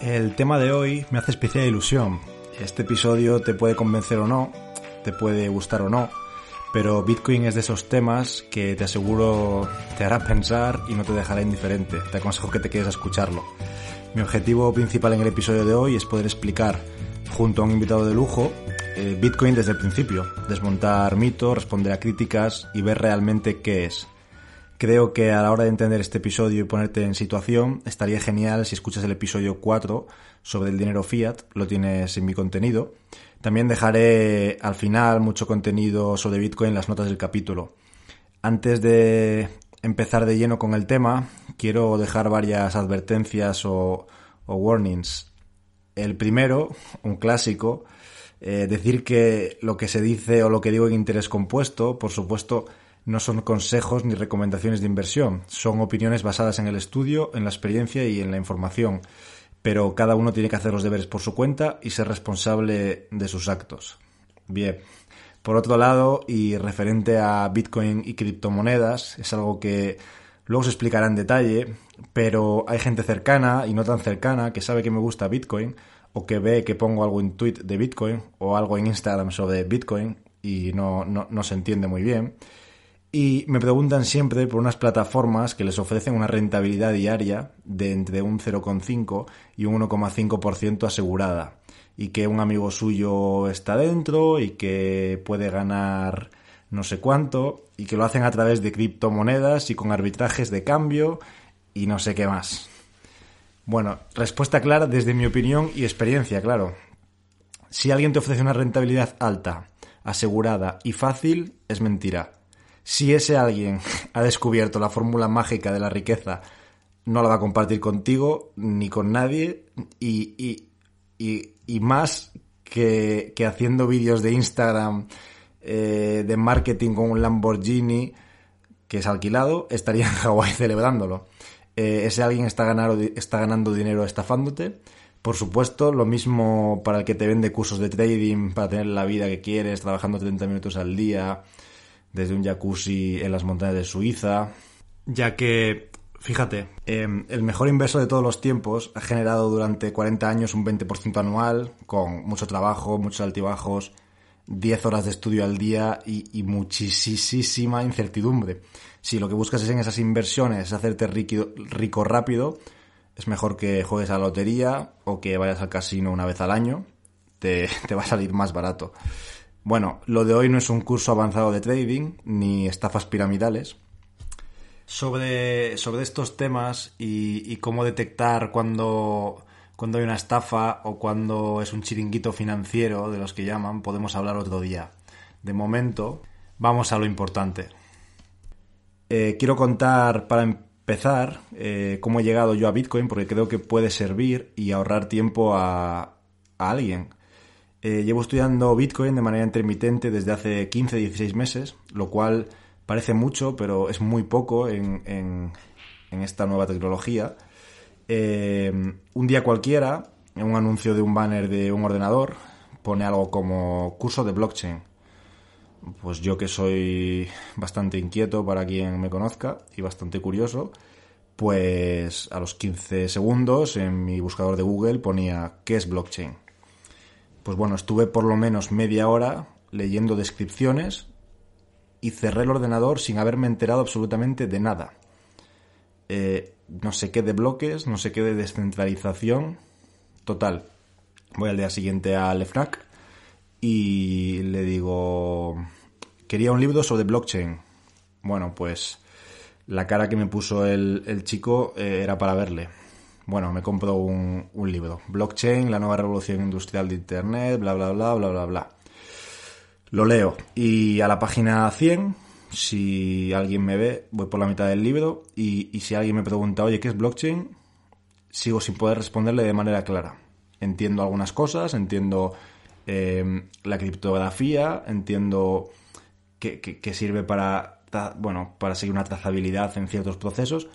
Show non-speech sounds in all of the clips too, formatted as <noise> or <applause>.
El tema de hoy me hace especial ilusión. Este episodio te puede convencer o no, te puede gustar o no, pero Bitcoin es de esos temas que te aseguro te hará pensar y no te dejará indiferente. Te aconsejo que te quedes a escucharlo. Mi objetivo principal en el episodio de hoy es poder explicar, junto a un invitado de lujo, eh, Bitcoin desde el principio, desmontar mitos, responder a críticas y ver realmente qué es. Creo que a la hora de entender este episodio y ponerte en situación, estaría genial si escuchas el episodio 4 sobre el dinero fiat, lo tienes en mi contenido. También dejaré al final mucho contenido sobre Bitcoin en las notas del capítulo. Antes de empezar de lleno con el tema, quiero dejar varias advertencias o, warnings. El primero, un clásico, eh, decir que lo que se dice o lo que digo en interés compuesto, por supuesto, no son consejos ni recomendaciones de inversión, son opiniones basadas en el estudio, en la experiencia y en la información, pero cada uno tiene que hacer los deberes por su cuenta y ser responsable de sus actos. Bien, por otro lado, y referente a Bitcoin y criptomonedas, es algo que luego se explicará en detalle, pero hay gente cercana y no tan cercana que sabe que me gusta Bitcoin o que ve que pongo algo en tweet de Bitcoin o algo en Instagram sobre Bitcoin y no, no, no se entiende muy bien y me preguntan siempre por unas plataformas que les ofrecen una rentabilidad diaria de entre un 0,5 y un 1,5% asegurada y que un amigo suyo está dentro y que puede ganar no sé cuánto y que lo hacen a través de criptomonedas y con arbitrajes de cambio y no sé qué más. Bueno, respuesta clara desde mi opinión y experiencia, claro. Si alguien te ofrece una rentabilidad alta, asegurada y fácil, es mentira si ese alguien <laughs> ha descubierto la fórmula mágica de la riqueza, no la va a compartir contigo ni con nadie y, y, y, más que, que, haciendo vídeos de Instagram eh, de marketing con un Lamborghini que es alquilado, estaría en <laughs> Hawái celebrándolo. Eh, ese alguien está, está ganando dinero estafándote. Por supuesto, lo mismo para el que te vende cursos de trading, para tener la vida que quieres, trabajando 30 minutos al día, desde un jacuzzi en las montañas de Suiza, ya que, fíjate, em, el mejor inversor de todos los tiempos ha generado durante 40 años un 20% anual, con mucho trabajo, muchos altibajos, 10 horas de estudio al día y, muchísima incertidumbre. Si lo que buscas es en esas inversiones es hacerte rico, rico rápido, es mejor que juegues a la lotería o que vayas al casino una vez al año, te, <laughs> te va a salir más barato. Bueno, lo de hoy no es un curso avanzado de trading ni estafas piramidales. Sobre, sobre estos temas y, cómo detectar cuando, cuando hay una estafa o cuando es un chiringuito financiero, de los que llaman, podemos hablar otro día. De momento, vamos a lo importante. Eh, quiero contar, para empezar, eh, cómo he llegado yo a Bitcoin, porque creo que puede servir y ahorrar tiempo a, a alguien. Eh, llevo estudiando Bitcoin de manera intermitente desde hace 15-16 meses, lo cual parece mucho, pero es muy poco en, en, esta nueva tecnología. Eh, un día cualquiera, en un anuncio de un banner de un ordenador, pone algo como curso de blockchain. Pues yo que soy bastante inquieto para quien me conozca y bastante curioso, pues a los 15 segundos en mi buscador de Google ponía ¿qué es blockchain? Pues bueno, estuve por lo menos media hora leyendo descripciones y cerré el ordenador sin haberme enterado absolutamente de nada. Eh, no sé qué de bloques, no sé qué de descentralización. Total. Voy al día siguiente al FNAC y le digo, quería un libro sobre blockchain. Bueno, pues la cara que me puso el, chico eh, era para verle bueno, me compro un, libro. Blockchain, la nueva revolución industrial de Internet, bla, bla, bla, bla, bla, bla. Lo leo y a la página 100, si alguien me ve, voy por la mitad del libro y, si alguien me pregunta, oye, ¿qué es blockchain? Sigo sin poder responderle de manera clara. Entiendo algunas cosas, entiendo eh, la criptografía, entiendo que, que, sirve para, bueno, para seguir una trazabilidad en ciertos procesos,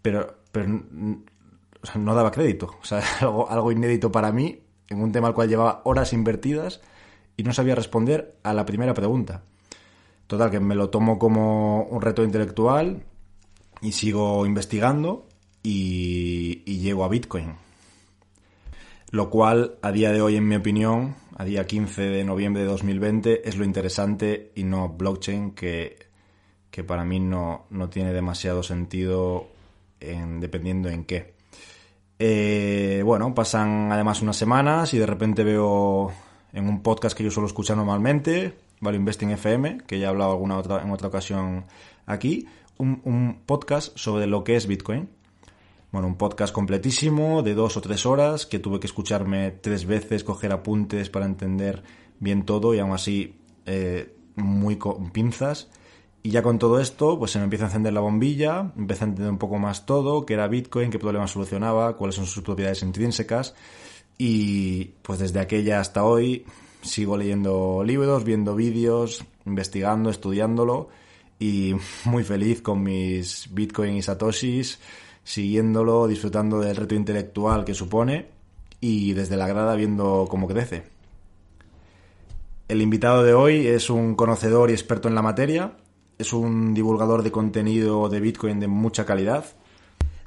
pero, pero o sea, no daba crédito. O sea, <laughs> algo, algo inédito para mí en un tema al cual llevaba horas invertidas y no sabía responder a la primera pregunta. Total, que me lo tomo como un reto intelectual y sigo investigando y, llego a Bitcoin. lo cual a día de hoy, en mi opinión, a día 15 de noviembre de 2020, es lo interesante y no blockchain, que, que para mí no, no tiene demasiado sentido en, dependiendo en qué. Eh, bueno, pasan además unas semanas y de repente veo en un podcast que yo suelo escuchar normalmente, Value Investing FM, que ya he hablado alguna otra, en otra ocasión aquí, un, podcast sobre lo que es Bitcoin bueno, un podcast completísimo de dos o tres horas que tuve que escucharme tres veces, coger apuntes para entender bien todo y aún así eh, muy con pinzas. Y ya con todo esto, pues se me empieza a encender la bombilla, empecé a entender un poco más todo, qué era Bitcoin, qué problemas solucionaba, cuáles son sus propiedades intrínsecas. Y pues desde aquella hasta hoy sigo leyendo libros, viendo vídeos, investigando, estudiándolo y <laughs> muy feliz con mis Bitcoin y Satoshis siguiéndolo, disfrutando del reto intelectual que supone y desde la grada viendo cómo crece. El invitado de hoy es un conocedor y experto en la materia, es un divulgador de contenido de Bitcoin de mucha calidad.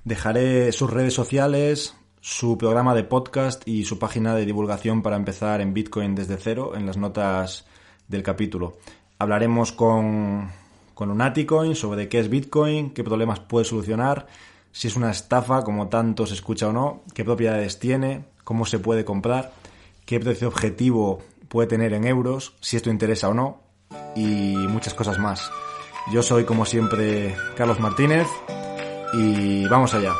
Dejaré sus redes sociales, su programa de podcast y su página de divulgación para empezar en Bitcoin desde cero en las notas del capítulo. Hablaremos con, con Lunaticoin sobre qué es Bitcoin, qué problemas puede solucionar, si es una estafa, como tanto se escucha o no, qué propiedades tiene, cómo se puede comprar, qué precio objetivo puede tener en euros, si esto interesa o no, y muchas cosas más. Yo soy, como siempre, Carlos Martínez, y vamos allá.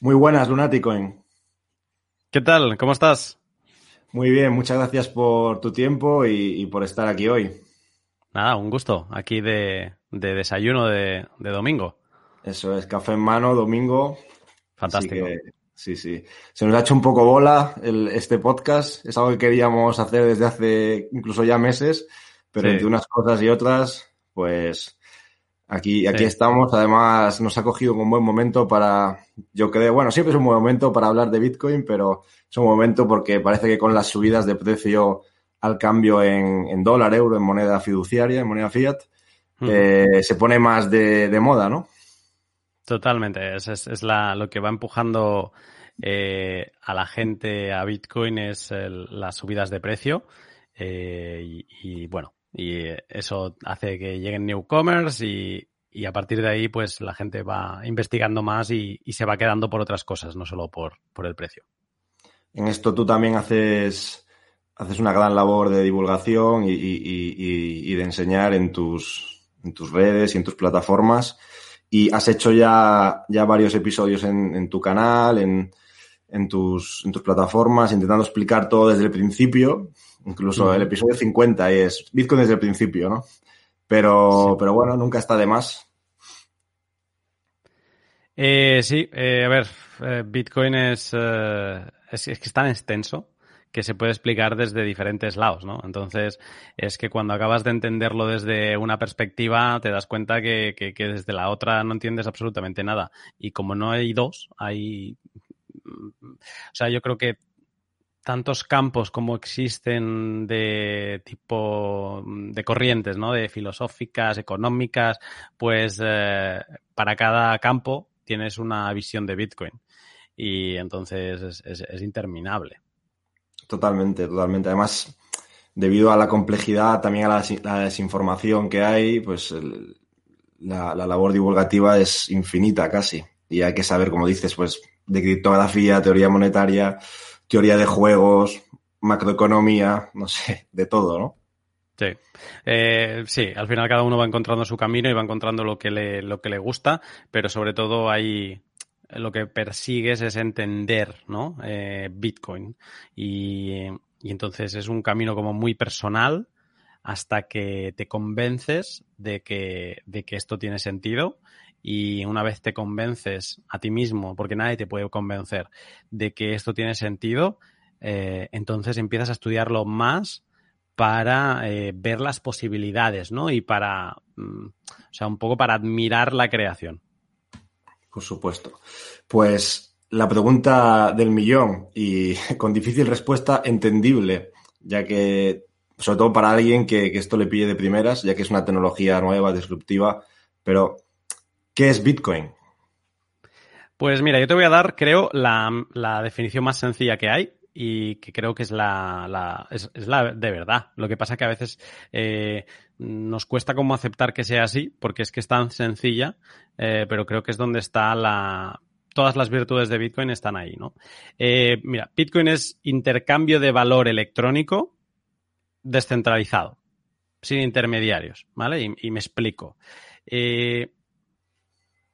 Muy buenas, Lunaticoin. ¿Qué tal? ¿Cómo estás? Muy bien, muchas gracias por tu tiempo y, por estar aquí hoy. Nada, un gusto. Aquí de, desayuno de, domingo. Eso es, café en mano, domingo. Fantástico. sí, sí. Se nos ha hecho un poco bola este podcast. Es algo que queríamos hacer desde hace incluso ya meses, pero entre unas cosas y otras, pues Aquí, aquí estamos, además nos ha cogido un buen momento para, yo creo, bueno, siempre es un buen momento para hablar de Bitcoin, pero es un momento porque parece que con las subidas de precio al cambio en, dólar, euro, en moneda fiduciaria, en moneda fiat, eh, se pone más de, moda, ¿no? Totalmente, es, es, la, lo que va empujando eh, a la gente a Bitcoin es las subidas de precio. Eh, y, bueno, y eso hace que lleguen newcomers y, y a partir de ahí pues la gente va investigando más y, se va quedando por otras cosas, no solo por, por, el precio. En esto tú también haces, haces una gran labor de divulgación y, y, de enseñar en tus, en tus redes y en tus plataformas y has hecho ya, ya varios episodios en, en tu canal, en, en, tus, en tus plataformas, intentando explicar todo desde el principio Incluso el episodio 50 es Bitcoin desde el principio, ¿no? Pero, pero bueno, nunca está de más. Eh, sí, eh, a ver, eh, Bitcoin es, es, que es tan extenso que se puede explicar desde diferentes lados, ¿no? Entonces, es que cuando acabas de entenderlo desde una perspectiva, te das cuenta que, que, que desde la otra no entiendes absolutamente nada. Y como no hay dos, hay... O sea, yo creo que tantos campos como existen de tipo de corrientes, ¿no? De filosóficas, económicas, pues eh, para cada campo tienes una visión de Bitcoin. Y entonces es, interminable. Totalmente, totalmente. Además, debido a la complejidad, también a la, desinformación que hay, pues la, la labor divulgativa es infinita casi. Y hay que saber, como dices, pues de criptografía, teoría monetaria, teoría de juegos, macroeconomía, no sé, de todo, ¿no? Sí. Eh, sí, al final cada uno va encontrando su camino y va encontrando lo que le, lo que le gusta, pero sobre todo hay lo que persigues es entender, ¿no? Eh, Bitcoin. Y, y entonces es un camino como muy personal hasta que te convences de que, de que esto tiene sentido y una vez te convences a ti mismo, porque nadie te puede convencer de que esto tiene sentido, eh, entonces empiezas a estudiarlo más para eh, ver las posibilidades, ¿no? Y para, mm, o sea, un poco para admirar la creación. Por supuesto. Pues la pregunta del millón y <laughs> con difícil respuesta entendible, ya que, sobre todo para alguien que, esto le pille de primeras, ya que es una tecnología nueva, disruptiva, pero ¿qué es Bitcoin? Pues mira, yo te voy a dar, creo, la, definición más sencilla que hay y que creo que es la, es, la de verdad. Lo que pasa es que a veces eh, nos cuesta como aceptar que sea así, porque es que es tan sencilla, eh, pero creo que es donde está la... Todas las virtudes de Bitcoin están ahí, ¿no? Eh, mira, Bitcoin es intercambio de valor electrónico descentralizado, sin intermediarios, ¿vale? Y, me explico. Eh,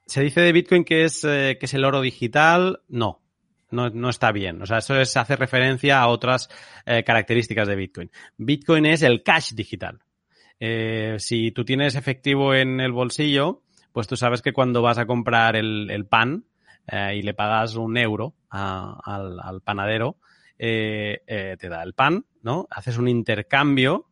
¿Se dice de Bitcoin que es, que es el oro digital? No, no, está bien. O sea, eso es, hace referencia a otras características de Bitcoin. Bitcoin es el cash digital. Eh, si tú tienes efectivo en el bolsillo, pues tú sabes que cuando vas a comprar el, pan eh, y le pagas un euro al, panadero, eh, te da el pan, ¿no? Haces un intercambio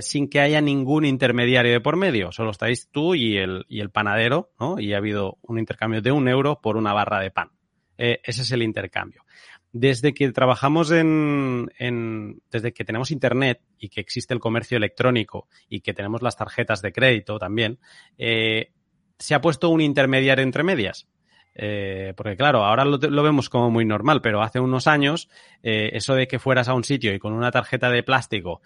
sin que haya ningún intermediario de por medio. Solo estáis tú y el, y el panadero, ¿no? Y ha habido un intercambio de un euro por una barra de pan. ese es el intercambio desde que trabajamos en, desde que tenemos internet y que existe el comercio electrónico y que tenemos las tarjetas de crédito también, eh, se ha puesto un intermediario entre medias. Eh, porque claro, ahora lo, vemos como muy normal, pero hace unos años eh, eso de que fueras a un sitio y con una tarjeta de plástico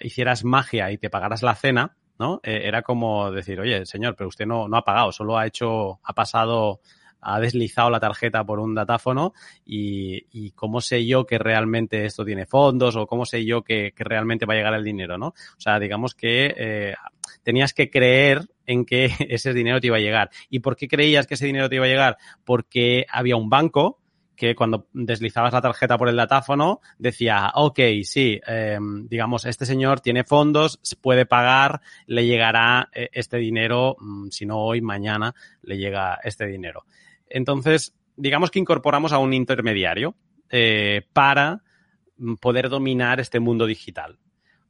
hicieras magia y te pagaras la cena, ¿no? era como decir, oye, señor, pero usted no, no ha pagado, solo ha hecho, ha pasado ha deslizado la tarjeta por un datáfono y, cómo sé yo que realmente esto tiene fondos o cómo sé yo que, realmente va a llegar el dinero, ¿no? O sea, digamos que eh, tenías que creer en que <laughs> ese dinero te iba a llegar. ¿Y por qué creías que ese dinero te iba a llegar? Porque había un banco que cuando deslizabas la tarjeta por el datáfono decía, ok, sí, em, digamos, este señor tiene fondos, puede pagar, le llegará eh, este dinero, mm, si no hoy, mañana le llega este dinero. Entonces, digamos que incorporamos a un intermediario eh, para poder dominar este mundo digital.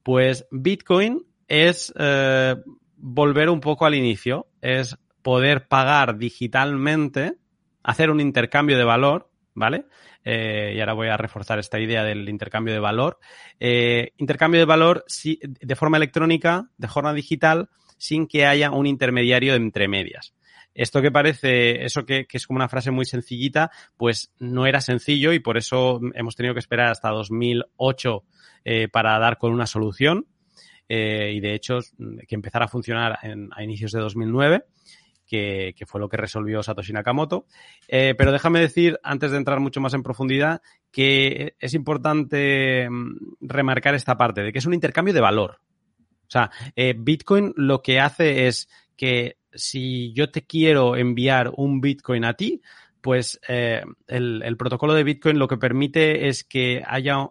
Pues Bitcoin es eh, volver un poco al inicio, es poder pagar digitalmente, hacer un intercambio de valor, ¿vale? Eh, y ahora voy a reforzar esta idea del intercambio de valor. intercambio de valor de forma electrónica, de forma digital, sin que haya un intermediario entre medias. Esto que parece, eso que, es como una frase muy sencillita, pues no era sencillo y por eso hemos tenido que esperar hasta 2008 eh, para dar con una solución. Eh, y de hecho, que empezara a funcionar a inicios de 2009. Que, fue lo que resolvió Satoshi Nakamoto. Eh, pero déjame decir, antes de entrar mucho más en profundidad, que es importante mm, remarcar esta parte de que es un intercambio de valor. O sea, Bitcoin lo que hace es que si yo te quiero enviar un Bitcoin a ti, pues eh, el, protocolo de Bitcoin lo que permite es que haya,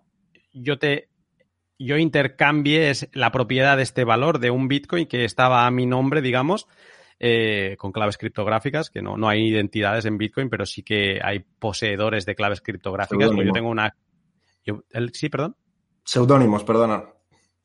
yo te, yo intercambie la propiedad de este valor de un Bitcoin que estaba a mi nombre, digamos, eh, con claves criptográficas, que no, no hay identidades en Bitcoin, pero sí que hay poseedores de claves criptográficas. Yo tengo una... sí, perdón. Seudónimos, perdona.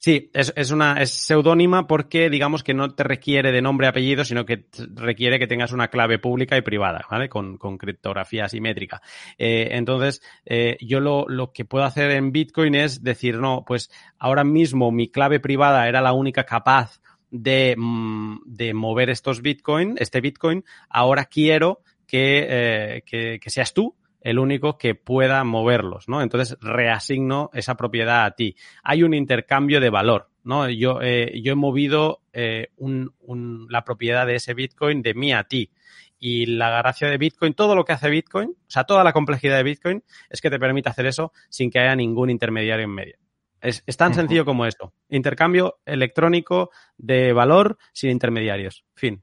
Sí, es, una es seudónima porque digamos que no te requiere de nombre y apellido, sino que requiere que tengas una clave pública y privada, ¿vale? Con, con criptografía asimétrica. Eh, entonces, eh, yo lo, lo que puedo hacer en Bitcoin es decir, no, pues ahora mismo mi clave privada era la única capaz de, mm, de mover estos Bitcoin, este Bitcoin, ahora quiero que, eh, que, que seas tú el único que pueda moverlos, ¿no? Entonces reasigno esa propiedad a ti. Hay un intercambio de valor, ¿no? Yo, eh, yo he movido eh, un, un, la propiedad de ese Bitcoin de mí a ti. Y la gracia de Bitcoin, todo lo que hace Bitcoin, o sea, toda la complejidad de Bitcoin es que te permite hacer eso sin que haya ningún intermediario en medio. Es, es tan sencillo como esto. Intercambio electrónico de valor sin intermediarios. Fin.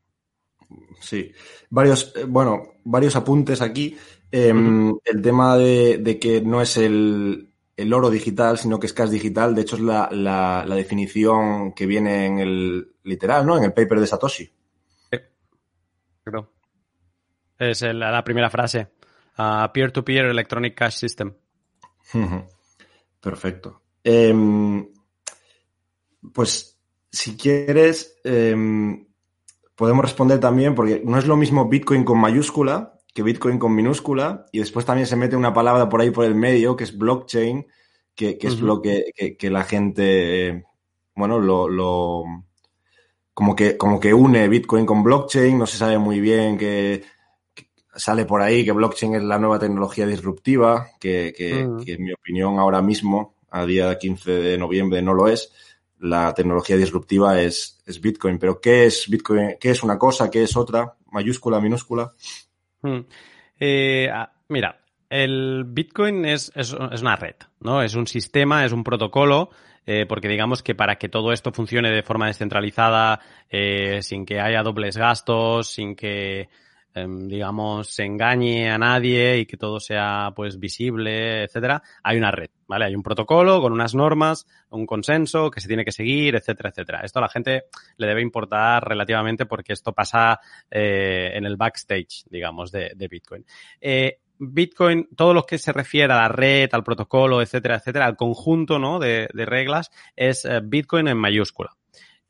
Sí. Varios, eh, bueno, varios apuntes aquí. Em, el tema de, que no es el, oro digital, sino que es cash digital, de hecho es la, la, definición que viene en el literal, ¿no? En el paper de Satoshi. Es la primera frase. Peer-to-peer Electronic Cash System. Perfecto. Em, pues si quieres, em, podemos responder también, porque no es lo mismo Bitcoin con mayúscula que Bitcoin con minúscula, y después también se mete una palabra por ahí por el medio, que es blockchain, que, es lo que, la gente, bueno, lo, como, que, como que une Bitcoin con blockchain, no se sabe muy bien que, sale por ahí que blockchain es la nueva tecnología disruptiva, que, que en mi opinión ahora mismo, a día 15 de noviembre, no lo es la tecnología disruptiva es, es, Bitcoin. Pero ¿qué es Bitcoin? ¿Qué es una cosa? ¿Qué es otra? ¿Mayúscula, minúscula? Hmm. Eh, ah, mira, el Bitcoin es, es, una red, ¿no? Es un sistema, es un protocolo, eh, porque digamos que para que todo esto funcione de forma descentralizada, eh, sin que haya dobles gastos, sin que digamos, se engañe a nadie y que todo sea pues visible, etcétera, hay una red, ¿vale? Hay un protocolo con unas normas, un consenso que se tiene que seguir, etcétera, etcétera. Esto a la gente le debe importar relativamente porque esto pasa eh, en el backstage, digamos, de, Bitcoin. Eh, Bitcoin, todo lo que se refiere a la red, al protocolo, etcétera, etcétera, al conjunto ¿no? de, reglas, es eh, Bitcoin en mayúscula.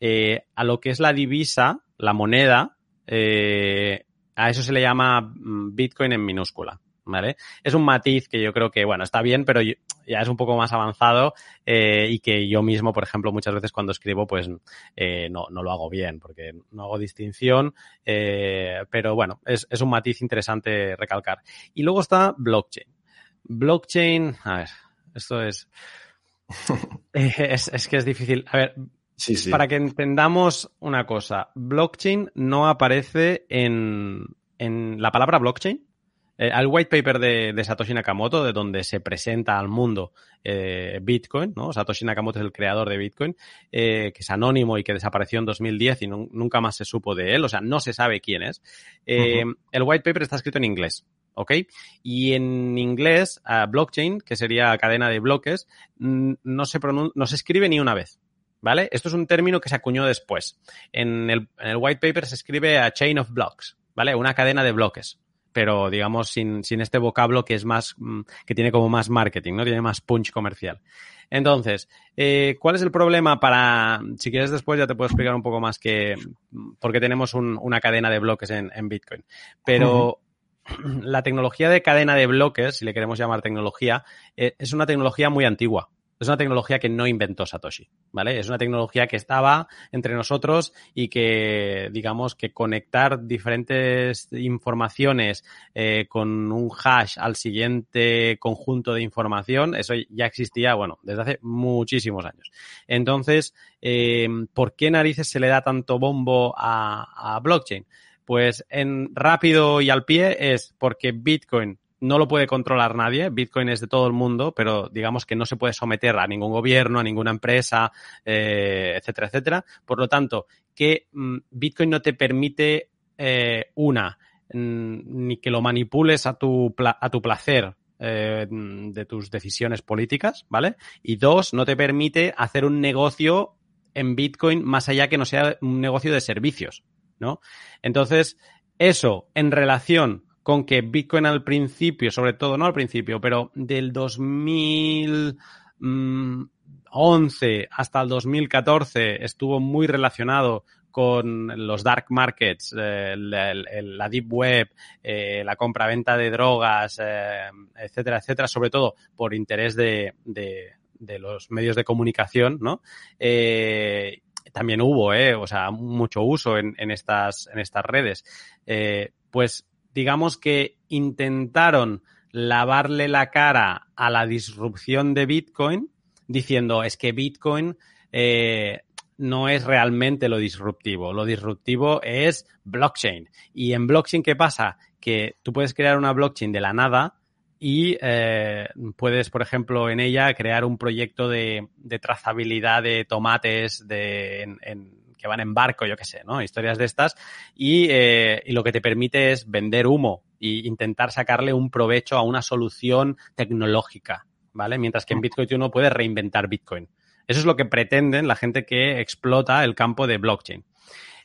a lo que es la divisa, la moneda, eh, a eso se le llama mm, Bitcoin en minúscula. ¿Vale? Es un matiz que yo creo que, bueno, está bien, pero ya es un poco más avanzado eh, y que yo mismo, por ejemplo, muchas veces cuando escribo, pues eh, no, no, lo hago bien, porque no hago distinción, eh, pero bueno, es, es, un matiz interesante recalcar. Y luego está blockchain. Blockchain, a ver, esto es, <laughs> <laughs> es, es que es difícil. A ver, para que entendamos una cosa, blockchain no aparece en, la palabra blockchain. Eh, al white paper de, Satoshi Nakamoto, de donde se presenta al mundo eh, Bitcoin, ¿no? Satoshi Nakamoto es el creador de Bitcoin, eh, que es anónimo y que desapareció en 2010 y nunca más se supo de él, o sea, no se sabe quién es. El white paper está escrito en inglés. ¿ok? Y en inglés, blockchain, que sería cadena de bloques, no se, no se escribe ni una vez. ¿Vale? Esto es un término que se acuñó después. En el, white paper se escribe a chain of blocks, ¿vale? Una cadena de bloques. Pero, digamos, sin, este vocablo que es más, mm, que tiene como más marketing, ¿no? Tiene más punch comercial. Entonces, eh, ¿cuál es el problema para, si quieres después ya te puedo explicar un poco más que, por qué tenemos una cadena de bloques en, Bitcoin. Pero, <clears throat> la tecnología de cadena de bloques, si le queremos llamar tecnología, eh, es una tecnología muy antigua es una tecnología que no inventó Satoshi, ¿vale? Es una tecnología que estaba entre nosotros y que, digamos, que conectar diferentes informaciones eh, con un hash al siguiente conjunto de información, eso ya existía, bueno, desde hace muchísimos años. Entonces, eh, ¿por qué narices se le da tanto bombo a, a blockchain? Pues en rápido y al pie es porque Bitcoin no lo puede controlar nadie. Bitcoin es de todo el mundo, pero digamos que no se puede someter a ningún gobierno, a ninguna empresa, eh, etcétera, etcétera. Por lo tanto, que mm, Bitcoin no te permite eh, una, mm, ni que lo manipules a tu, a tu placer eh, de tus decisiones políticas, ¿vale? Y dos, no te permite hacer un negocio en Bitcoin más allá que no sea un negocio de servicios, ¿no? Entonces, eso en relación con que Bitcoin al principio, sobre todo, no al principio, pero del 2011 mm, hasta el 2014 estuvo muy relacionado con los dark markets, eh, la, deep web, eh, la compra-venta de drogas, eh, etcétera, etcétera, sobre todo por interés de, los medios de comunicación, ¿no? también hubo, o sea, mucho uso en, en, estas, en estas redes. pues digamos que intentaron lavarle la cara a la disrupción de Bitcoin diciendo es que Bitcoin eh, no es realmente lo disruptivo, lo disruptivo es blockchain. Y en blockchain, ¿qué pasa? Que tú puedes crear una blockchain de la nada y eh, puedes, por ejemplo, en ella crear un proyecto de, trazabilidad de tomates de, en que van en barco, yo qué sé, ¿no? Historias de estas. Eh, y, lo que te permite es vender humo e intentar sacarle un provecho a una solución tecnológica, ¿vale? Mientras que en Bitcoin tú no puedes reinventar Bitcoin. Eso es lo que pretenden la gente que explota el campo de blockchain.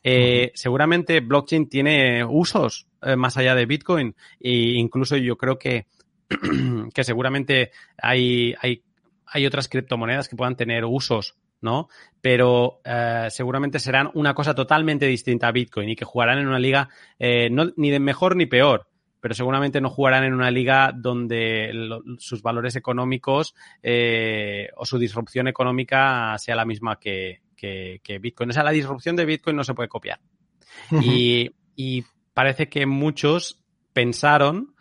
Eh, seguramente blockchain tiene usos eh, más allá de Bitcoin e incluso yo creo que, <clears throat> que seguramente hay, hay, hay otras criptomonedas que puedan tener usos ¿no? Pero eh, seguramente serán una cosa totalmente distinta a Bitcoin y que jugarán en una liga eh, no, ni de mejor ni peor, pero seguramente no jugarán en una liga donde lo, sus valores económicos eh, o su disrupción económica sea la misma que, que, que, Bitcoin. O sea, la disrupción de Bitcoin no se puede copiar. Uh -huh. y, y, parece que muchos pensaron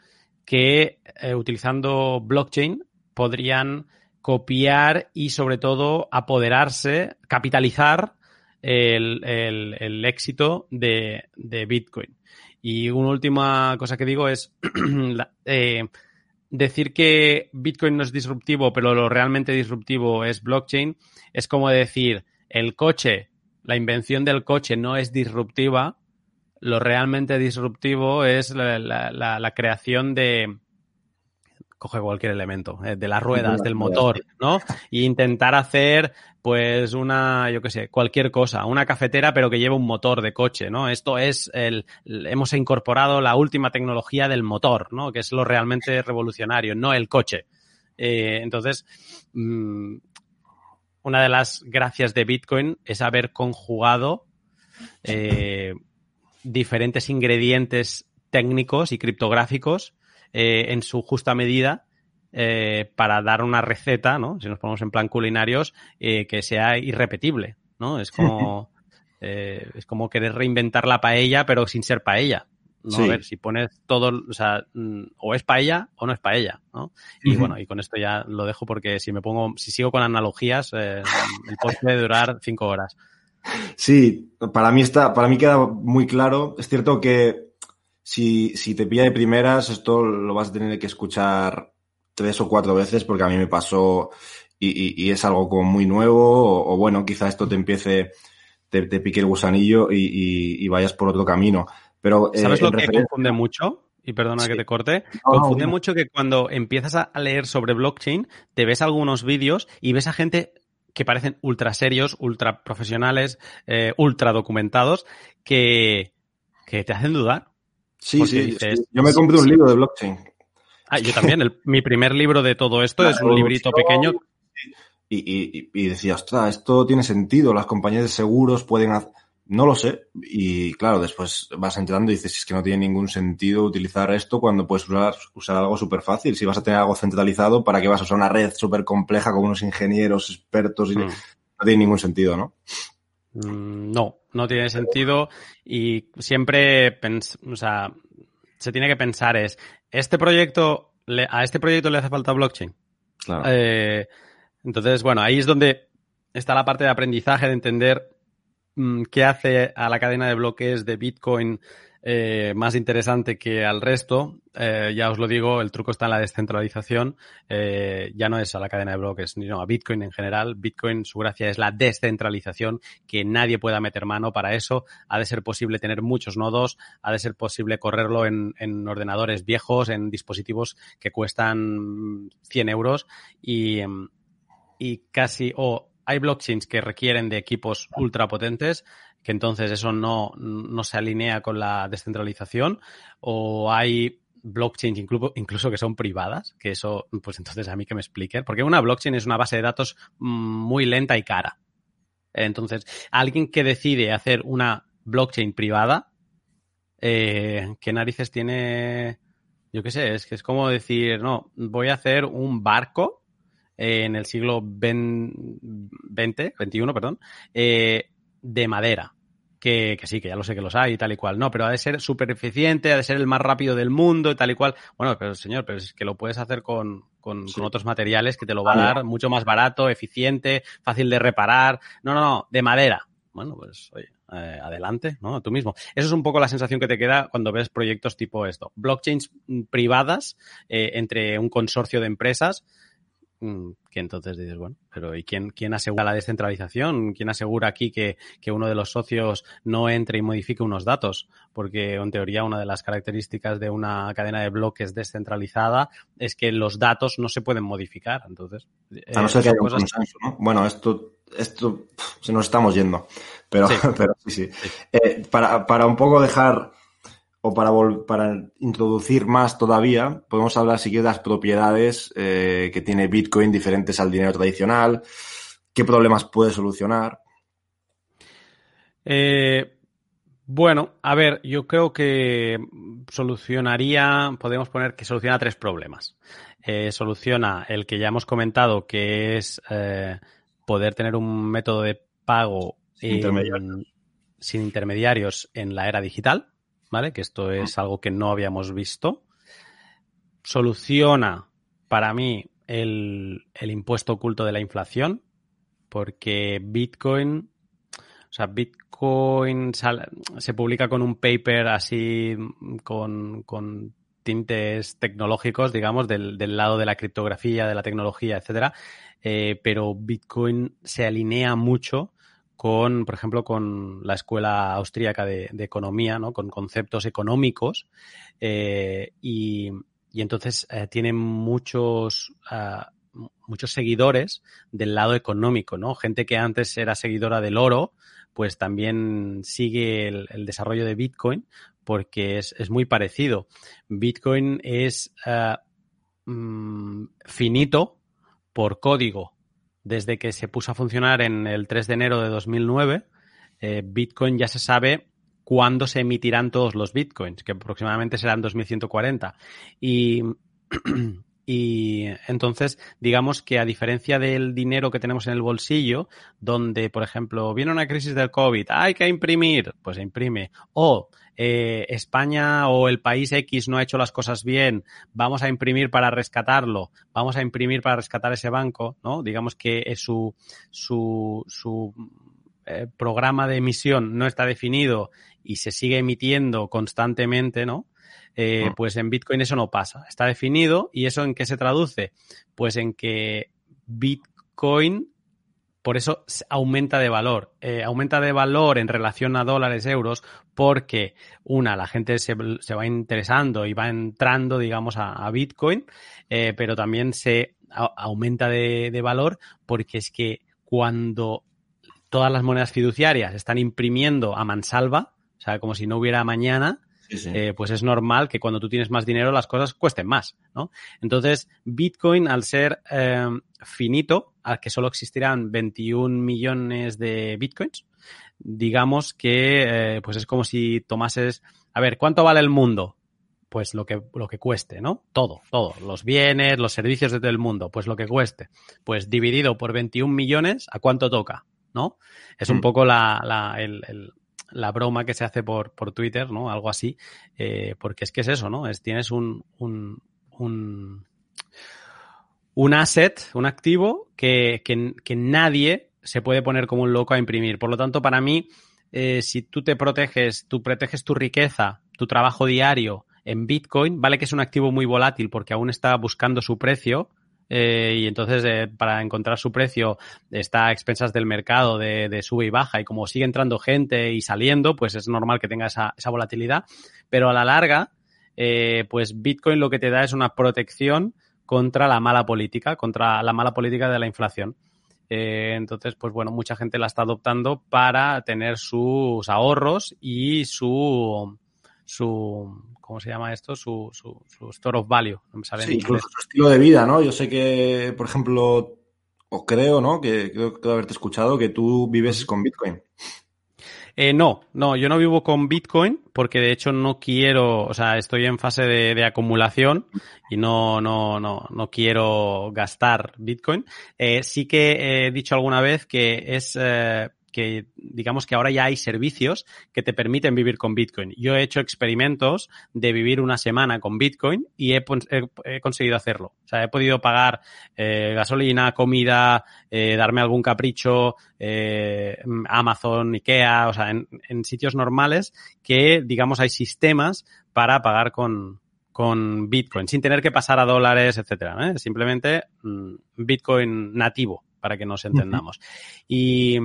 que eh, utilizando blockchain podrían copiar y sobre todo apoderarse, capitalizar el, el, el éxito de, de, Bitcoin. Y una última cosa que digo es <clears throat> eh, decir que Bitcoin no es disruptivo, pero lo realmente disruptivo es blockchain, es como decir el coche, la invención del coche no es disruptiva, lo realmente disruptivo es la, la, la, la creación de, coge cualquier elemento, eh, de las ruedas, del motor, ¿no? Y intentar hacer, pues, una, yo qué sé, cualquier cosa, una cafetera, pero que lleve un motor de coche, ¿no? Esto es el, hemos incorporado la última tecnología del motor, ¿no? Que es lo realmente revolucionario, no el coche. Eh, entonces, mmm, una de las gracias de Bitcoin es haber conjugado eh, diferentes ingredientes técnicos y criptográficos eh, en su justa medida eh, para dar una receta, ¿no? Si nos ponemos en plan culinarios, eh, que sea irrepetible, ¿no? Es <laughs> como, es como querer reinventar la paella, pero sin ser paella. ¿no? Sí. A ver, si pones todo, o sea, mm, o es paella o no es paella, ¿no? Y uh -huh. bueno, y con esto ya lo dejo porque si me pongo, si sigo con analogías, eh, el post puede durar cinco horas. Sí, para mí está, para mí queda muy claro. Es cierto que si, si te pilla de primeras, esto lo vas a tener que escuchar tres o cuatro veces porque a mí me pasó y, y, y es algo como muy nuevo o, o, bueno, quizá esto te empiece, te, te pique el gusanillo y, y, vayas por otro camino. Pero, eh, ¿Sabes lo que referencia... confunde mucho? Y perdona sí. que te corte. No, confunde no. mucho que cuando empiezas a leer sobre blockchain, te ves algunos vídeos y ves a gente que parecen ultra serios, ultra profesionales, eh, ultra documentados, que, que te hacen dudar. Sí, sí, dices, sí, Yo me compré un libro de blockchain. Ah, yo también. El, mi primer libro de todo esto claro, es un librito pequeño. Y, y, y, decía, ostras, esto tiene sentido. Las compañías de seguros pueden hacer... No lo sé. Y claro, después vas entrando y dices, es que no tiene ningún sentido utilizar esto cuando puedes usar, usar algo súper fácil. Si vas a tener algo centralizado, ¿para qué vas a usar una red súper compleja con unos ingenieros expertos? Y... Mm. No tiene ningún sentido, ¿no? Mm, no, no tiene sentido y siempre, o sea, se tiene que pensar es, ¿este proyecto, a este proyecto le hace falta blockchain? Claro. Eh, entonces, bueno, ahí es donde está la parte de aprendizaje, de entender mmm, qué hace a la cadena de bloques de Bitcoin eh, más interesante que al resto. Eh, ya os lo digo, el truco está en la descentralización. Eh, ya no es a la cadena de bloques, sino a Bitcoin en general. Bitcoin, su gracia es la descentralización, que nadie pueda meter mano para eso. Ha de ser posible tener muchos nodos, ha de ser posible correrlo en, en ordenadores viejos, en dispositivos que cuestan 100 euros y, y casi, o hay blockchains que requieren de equipos ultra potentes que entonces eso no, no se alinea con la descentralización, o hay blockchains incluso, incluso que son privadas, que eso, pues entonces a mí que me expliquen, porque una blockchain es una base de datos muy lenta y cara. Entonces, alguien que decide hacer una blockchain privada, eh, ¿qué narices tiene? Yo qué sé, es que es como decir, no, voy a hacer un barco eh, en el siglo XX, XXI, perdón, eh, de madera. Que, que, sí, que ya lo sé que los hay y tal y cual. No, pero ha de ser súper eficiente, ha de ser el más rápido del mundo y tal y cual. Bueno, pero señor, pero es que lo puedes hacer con, con, sí. con otros materiales que te lo va a dar mucho más barato, eficiente, fácil de reparar. No, no, no, de madera. Bueno, pues oye, eh, adelante, ¿no? Tú mismo. Eso es un poco la sensación que te queda cuando ves proyectos tipo esto. Blockchains privadas eh, entre un consorcio de empresas que entonces dices, bueno, pero ¿y quién, quién asegura la descentralización? ¿Quién asegura aquí que, que, uno de los socios no entre y modifique unos datos? Porque en teoría una de las características de una cadena de bloques descentralizada es que los datos no se pueden modificar. Entonces, a no ser que haya un consenso, ¿no? Bueno, esto, esto se nos estamos yendo, pero sí, <laughs> pero sí, sí. sí. Eh, para, para un poco dejar o para, para introducir más todavía, podemos hablar si quieres de las propiedades eh, que tiene Bitcoin diferentes al dinero tradicional. qué problemas puede solucionar. Eh, bueno, a ver, yo creo que solucionaría, podemos poner que soluciona tres problemas. Eh, soluciona el que ya hemos comentado, que es eh, poder tener un método de pago sin intermediarios en la era digital, ¿vale? Que esto es algo que no habíamos visto. Soluciona, para mí, el, el impuesto oculto de la inflación, porque Bitcoin, o sea, Bitcoin se publica con un paper así, con, con tintes tecnológicos, digamos, del, del, lado de la criptografía, de la tecnología, etcétera. Eh, pero Bitcoin se alinea mucho con, por ejemplo, con la escuela austríaca de, economía, ¿no? Con conceptos económicos. Eh, y, y, entonces eh, tiene muchos, uh, muchos seguidores del lado económico, ¿no? Gente que antes era seguidora del oro, pues también sigue el, desarrollo de Bitcoin porque es, es, muy parecido. Bitcoin es uh, finito por código. Desde que se puso a funcionar en el 3 de enero de 2009, eh, Bitcoin ya se sabe cuándo se emitirán todos los Bitcoins, que aproximadamente serán 2140. Y <clears throat> Y entonces, digamos que a diferencia del dinero que tenemos en el bolsillo, donde, por ejemplo, viene una crisis del COVID, hay que imprimir, pues se imprime. O eh, España o el país X no ha hecho las cosas bien, vamos a imprimir para rescatarlo, vamos a imprimir para rescatar ese banco, ¿no? Digamos que es su, su, su eh, programa de emisión no está definido y se sigue emitiendo constantemente, ¿no? Eh, mm. Pues en Bitcoin eso no pasa. Está definido y eso en qué se traduce? Pues en que Bitcoin por eso aumenta de valor. Eh, aumenta de valor en relación a dólares, euros, porque una, la gente se, se va interesando y va entrando, digamos, a, a Bitcoin, eh, pero también se a, aumenta de, de valor porque es que cuando todas las monedas fiduciarias están imprimiendo a mansalva, o sea, como si no hubiera mañana, Sí, sí. Eh, pues es normal que cuando tú tienes más dinero las cosas cuesten más, ¿no? Entonces, Bitcoin, al ser eh, finito, al que solo existirán 21 millones de Bitcoins, digamos que eh, pues es como si tomases, a ver, ¿cuánto vale el mundo? Pues lo que, lo que cueste, ¿no? Todo, todo. Los bienes, los servicios de todo el mundo, pues lo que cueste. Pues dividido por 21 millones, ¿a cuánto toca? ¿No? Es un mm. poco la, la el, el la broma que se hace por, por Twitter, ¿no? Algo así, eh, porque es que es eso, ¿no? Es, tienes un, un, un, un asset, un activo que, que, que, nadie se puede poner como un loco a imprimir. Por lo tanto, para mí, eh, si tú te proteges, tú proteges tu riqueza, tu trabajo diario en Bitcoin, vale que es un activo muy volátil porque aún está buscando su precio, eh, y entonces eh, para encontrar su precio está a expensas del mercado de, de, sube y baja y como sigue entrando gente y saliendo, pues es normal que tenga esa, esa volatilidad, pero a la larga, eh, pues Bitcoin lo que te da es una protección contra la mala política, contra la mala política de la inflación. Eh, entonces, pues bueno, mucha gente la está adoptando para tener sus ahorros y su, su ¿cómo se llama esto? Su, su, su store of value. No me sale sí, incluso su estilo de vida, ¿no? Yo sé que, por ejemplo, o creo, ¿no? Que creo que haberte escuchado que tú vives con Bitcoin. Eh, no, no, yo no vivo con Bitcoin porque de hecho no quiero, o sea, estoy en fase de, de acumulación y no, no, no, no quiero gastar Bitcoin. Eh, sí que he dicho alguna vez que es eh, que digamos que ahora ya hay servicios que te permiten vivir con Bitcoin. Yo he hecho experimentos de vivir una semana con Bitcoin y he, he, he conseguido hacerlo. O sea, he podido pagar eh, gasolina, comida, eh, darme algún capricho, eh, Amazon, Ikea, o sea, en, en sitios normales que, digamos, hay sistemas para pagar con, con Bitcoin, sin tener que pasar a dólares, etcétera. ¿eh? Simplemente mmm, Bitcoin nativo, para que nos entendamos. Uh -huh. Y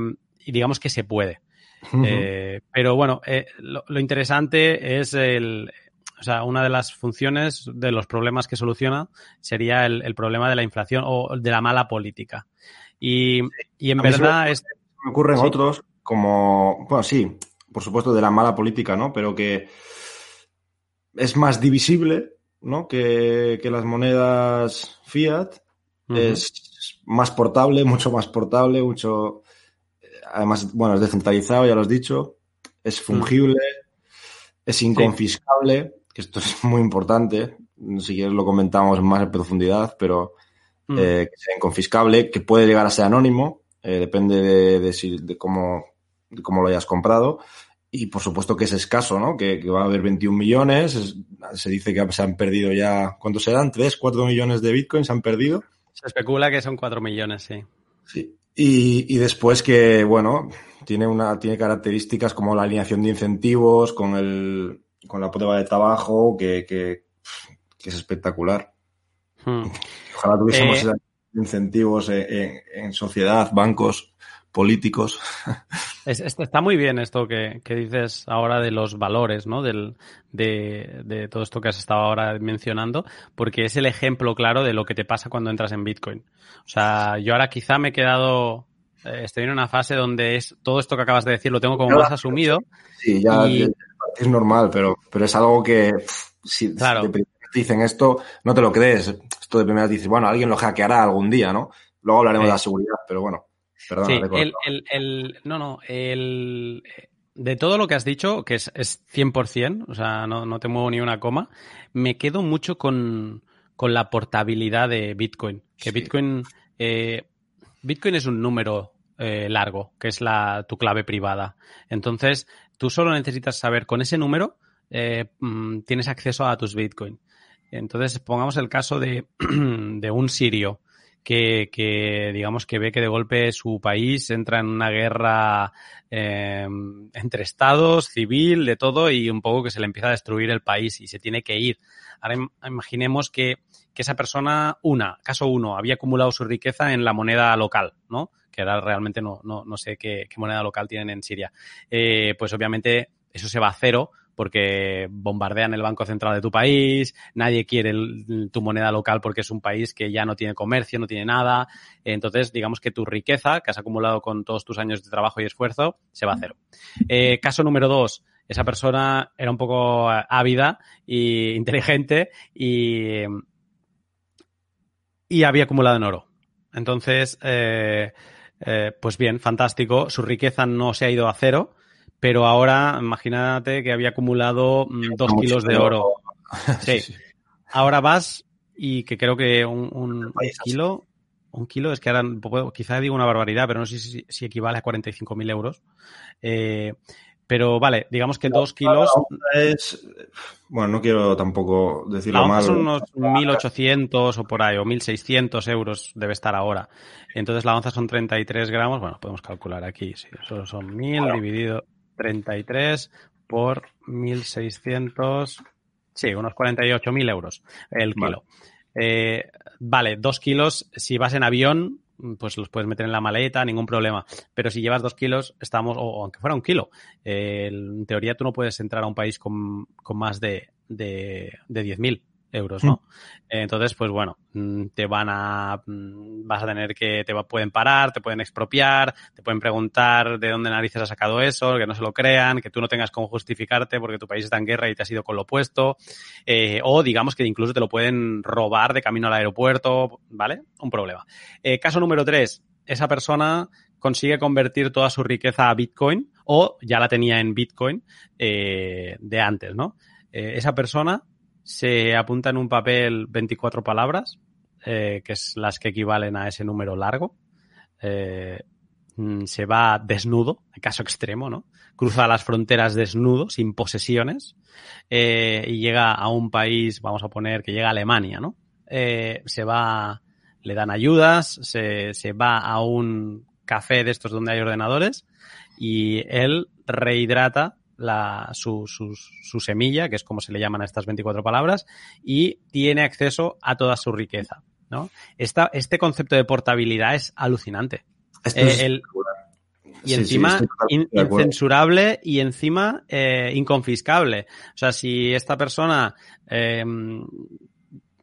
y digamos que se puede. Uh -huh. eh, pero bueno, eh, lo, lo, interesante es el, o sea, una de las funciones de los problemas que soluciona sería el, el problema de la inflación o de la mala política. Y, y en verdad me, es... Me ocurren sí. otros como, bueno, sí, por supuesto de la mala política, ¿no? Pero que es más divisible, ¿no? Que, que las monedas fiat. Uh -huh. Es más portable, <laughs> mucho más portable, mucho... Además, bueno, es descentralizado, ya lo has dicho, es fungible, es inconfiscable, que esto es muy importante, si quieres lo comentamos más en profundidad, pero mm. eh, que sea inconfiscable, que puede llegar a ser anónimo, eh, depende de, de, cómo, de cómo lo hayas comprado, y por supuesto que es escaso, ¿no? Que, va a haber 21 millones, se dice que se han perdido ya, ¿cuántos serán? ¿3, 4 millones de bitcoins se han perdido? Se especula que son 4 millones, sí. Sí. Y, y, después que, bueno, tiene, una, tiene características como la alineación de incentivos, con, el, con la prueba de trabajo, que, que, es espectacular. Hmm. Ojalá tuviésemos eh, incentivos en, en, sociedad, bancos, políticos. <laughs> está muy bien esto que, dices ahora de los valores, ¿no? Del, de, de, todo esto que has estado ahora mencionando, porque es el ejemplo claro de lo que te pasa cuando entras en Bitcoin. O sea, yo ahora quizá me he quedado, eh, estoy en una fase donde es todo esto que acabas de decir lo tengo como más asumido. Sí, ya es normal, pero, pero es algo que si, claro. te dicen esto, no te lo crees. Esto de primera dices, bueno, alguien lo hackeará algún día, ¿no? Luego hablaremos de la seguridad, pero bueno sí, el, no, no, el, de todo lo que has dicho, que es, es 100%, o sea, no, te muevo ni una coma, me quedo mucho con, la portabilidad de Bitcoin. Que Bitcoin, eh, Bitcoin es un número eh, largo, que es la, tu clave privada. Entonces, tú solo necesitas saber con ese número, eh, mm, tienes acceso a tus Bitcoin. Entonces, pongamos el caso de, <clears throat> de un sirio que, digamos que ve que de golpe su país entra en una guerra em, entre estados, civil, de todo, y un poco que se le empieza a destruir el país y se tiene que ir. Ahora imaginemos que, que esa persona, una, caso uno, había acumulado su riqueza en la moneda local, ¿no? Que ahora realmente no, no, no sé qué, qué, moneda local tienen en Siria. Eh, pues obviamente eso se va a cero porque bombardean el Banco Central de tu país, nadie quiere tu moneda local porque es un país que ya no tiene comercio, no tiene nada. Entonces, digamos que tu riqueza que has acumulado con todos tus años de trabajo y esfuerzo se va a cero. Eh, caso número dos, esa persona era un poco ávida e <laughs> inteligente y, y había acumulado en oro. Entonces, eh, eh, pues bien, fantástico. Su riqueza no se ha ido a cero, pero ahora imagínate que había acumulado mm, dos kilos de oro. <laughs> Sí. Ahora vas y que creo que un, kilo, un kilo, es que ahora quizá digo una barbaridad, pero no sé si, equivale a 45.000 euros. Eh, pero vale, digamos que dos kilos. Es, bueno, no quiero tampoco decirlo mal. Son unos 1.800 o por ahí, o 1.600 euros debe estar ahora. Entonces la onza son 33 gramos. Bueno, podemos calcular aquí. Sí, eso son 1.000 dividido 33 por 1.600, sí, unos 48.000 euros el kilo. Eh, vale, dos kilos, si vas en avión, pues los puedes meter en la maleta, ningún problema. Pero si llevas dos kilos, estamos, o, aunque fuera un kilo, eh, en teoría tú no puedes entrar a un país con, con más de, de, de 10.000 euros, ¿no? Mm. Entonces, pues bueno, mm, te van a, mm, vas a tener que, te pueden parar, te pueden expropiar, te pueden preguntar de dónde narices has sacado eso, que no se lo crean, que tú no tengas cómo justificarte porque tu país está en guerra y te has ido con lo opuesto, eh, o digamos que incluso te lo pueden robar de camino al aeropuerto, ¿vale? Un problema. Eh, caso número tres, esa persona consigue convertir toda su riqueza a Bitcoin o ya la tenía en Bitcoin eh, de antes, ¿no? esa persona se apunta en un papel 24 palabras, eh, que es las que equivalen a ese número largo. Eh, mm, se va desnudo, en caso extremo, ¿no? Cruza las fronteras desnudo, sin posesiones, eh, y llega a un país, vamos a poner que llega a Alemania, ¿no? se va, le dan ayudas, se, se va a un café de estos donde hay ordenadores y él rehidrata la, su, su, semilla, que es como se le llaman a estas 24 palabras, y tiene acceso a toda su riqueza. ¿no? Esta, este concepto de portabilidad es alucinante. Eh, y encima incensurable y encima eh, inconfiscable. O sea, si esta persona em,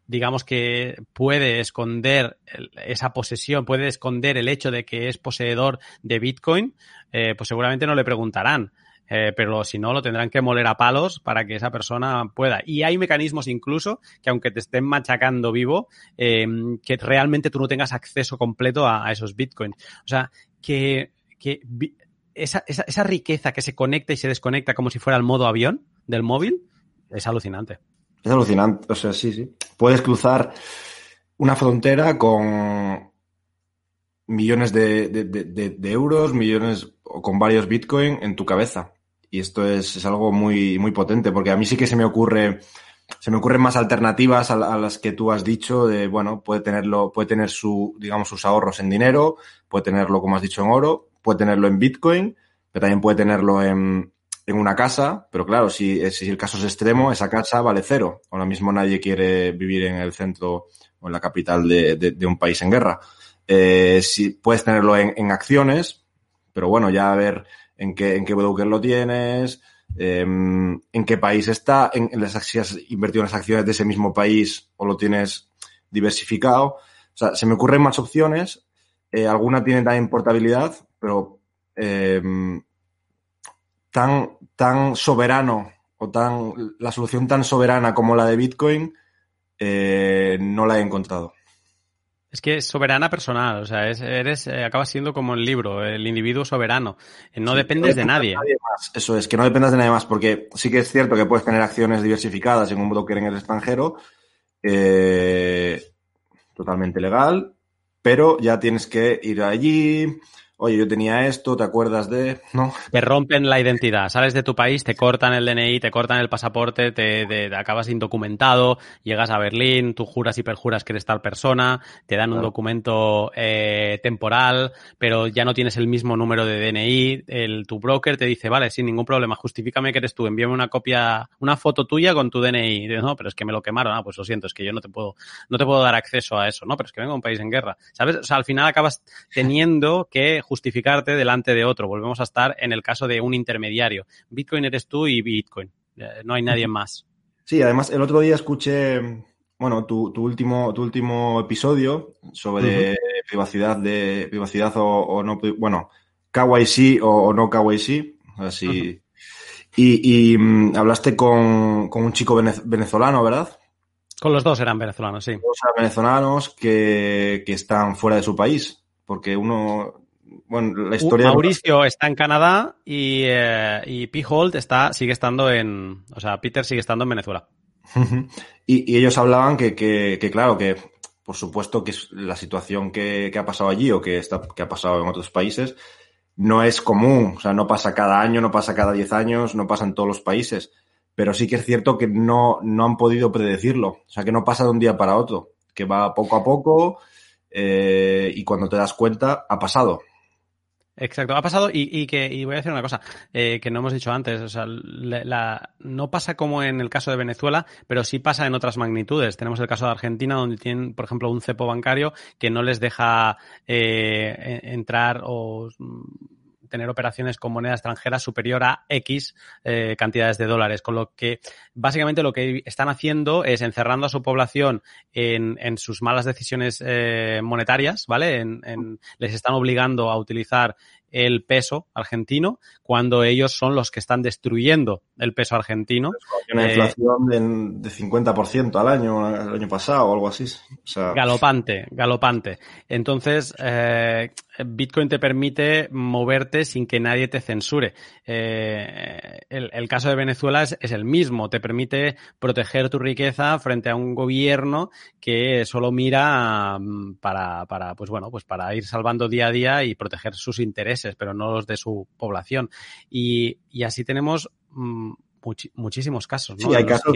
digamos que puede esconder esa posesión, puede esconder el hecho de que es poseedor de Bitcoin, eh, pues seguramente no le preguntarán. Eh, pero si no, lo tendrán que moler a palos para que esa persona pueda. Y hay mecanismos incluso que aunque te estén machacando vivo, eh, que realmente tú no tengas acceso completo a, esos bitcoins. O sea, que, que esa, esa, esa riqueza que se conecta y se desconecta como si fuera el modo avión del móvil, es alucinante. Es alucinante, o sea, sí, sí. Puedes cruzar una frontera con millones de, euros, millones o con varios Bitcoin en tu cabeza. Y esto es, algo muy, muy potente, porque a mí sí que se me ocurre, se me ocurren más alternativas a, las que tú has dicho de, bueno, puede tenerlo, puede tener su, digamos, sus ahorros en dinero, puede tenerlo, como has dicho, en oro, puede tenerlo en Bitcoin, pero también puede tenerlo en, en una casa, pero claro, si, si el caso es extremo, esa casa vale cero. Ahora mismo nadie quiere vivir en el centro o en la capital de, de un país en guerra. Eh, si puedes tenerlo en, acciones, pero bueno, ya a ver en qué, en qué broker lo tienes, em, en qué país está, en, las acciones, invertido en las acciones de ese mismo país o lo tienes diversificado. O sea, se me ocurren más opciones. Eh, alguna tiene también portabilidad, pero em, tan, tan soberano o tan la solución tan soberana como la de Bitcoin eh, no la he encontrado. Es que es soberana personal, o sea, eres, eh, acabas siendo como el libro, el individuo soberano. No dependes de nadie. Eso es, que no dependas de nadie más, porque sí que es cierto que puedes tener acciones diversificadas en un broker en el extranjero, eh, totalmente legal, pero ya tienes que ir allí, oye, yo tenía esto, ¿te acuerdas de...? No. Te rompen la identidad, sales de tu país, te cortan el DNI, te cortan el pasaporte, te, acabas indocumentado, llegas a Berlín, tú juras y perjuras que eres tal persona, te dan un documento eh, temporal, pero ya no tienes el mismo número de DNI, el, tu broker te dice, vale, sin ningún problema, justifícame que eres tú, envíame una copia, una foto tuya con tu DNI. Y no, pero es que me lo quemaron, ah, pues lo siento, es que yo no te puedo, no te puedo dar acceso a eso, no, pero es que vengo de un país en guerra, ¿sabes? O sea, al final acabas teniendo que justificarte delante de otro. Volvemos a estar en el caso de un intermediario. Bitcoin eres tú y Bitcoin. Eh, no hay nadie más. Sí, además el otro día escuché, bueno, tu, último, tu último episodio sobre privacidad de privacidad o, no, bueno, KYC o, no KYC, así. Y, mm, hablaste con, un chico venezolano, ¿verdad? Con los dos eran venezolanos, sí. Dos venezolanos que, que están fuera de su país, porque uno bueno, la historia. Mauricio está en Canadá y, eh, y P. Holt está, sigue estando en. O sea, Peter sigue estando en Venezuela. <laughs> y, ellos hablaban que, que, claro, que por supuesto que la situación que, ha pasado allí o que, está, que ha pasado en otros países no es común. O sea, no pasa cada año, no pasa cada 10 años, no pasa en todos los países. Pero sí que es cierto que no, no han podido predecirlo. O sea, que no pasa de un día para otro. Que va poco a poco eh, y cuando te das cuenta, ha pasado. Exacto, ha pasado y, que y voy a decir una cosa eh, que no hemos dicho antes, o sea, la, no pasa como en el caso de Venezuela, pero sí pasa en otras magnitudes. Tenemos el caso de Argentina donde tienen, por ejemplo, un cepo bancario que no les deja eh, entrar o tener operaciones con moneda extranjera superior a X eh, cantidades de dólares. Con lo que básicamente lo que están haciendo es encerrando a su población en, en sus malas decisiones eh, monetarias, ¿vale? Les están obligando a utilizar el peso argentino cuando ellos son los que están destruyendo el peso argentino. Una eh, inflación de, 50% al año, el año pasado o algo así. galopante, galopante. Entonces, eh, Bitcoin te permite moverte sin que nadie te censure. Eh, el, caso de Venezuela es, el mismo, te permite proteger tu riqueza frente a un gobierno que solo mira mm, para, para, pues bueno, pues para ir salvando día a día y proteger sus intereses, pero no los de su población. Y, y así tenemos mm, muchísimos casos. ¿no? Sí, hay casos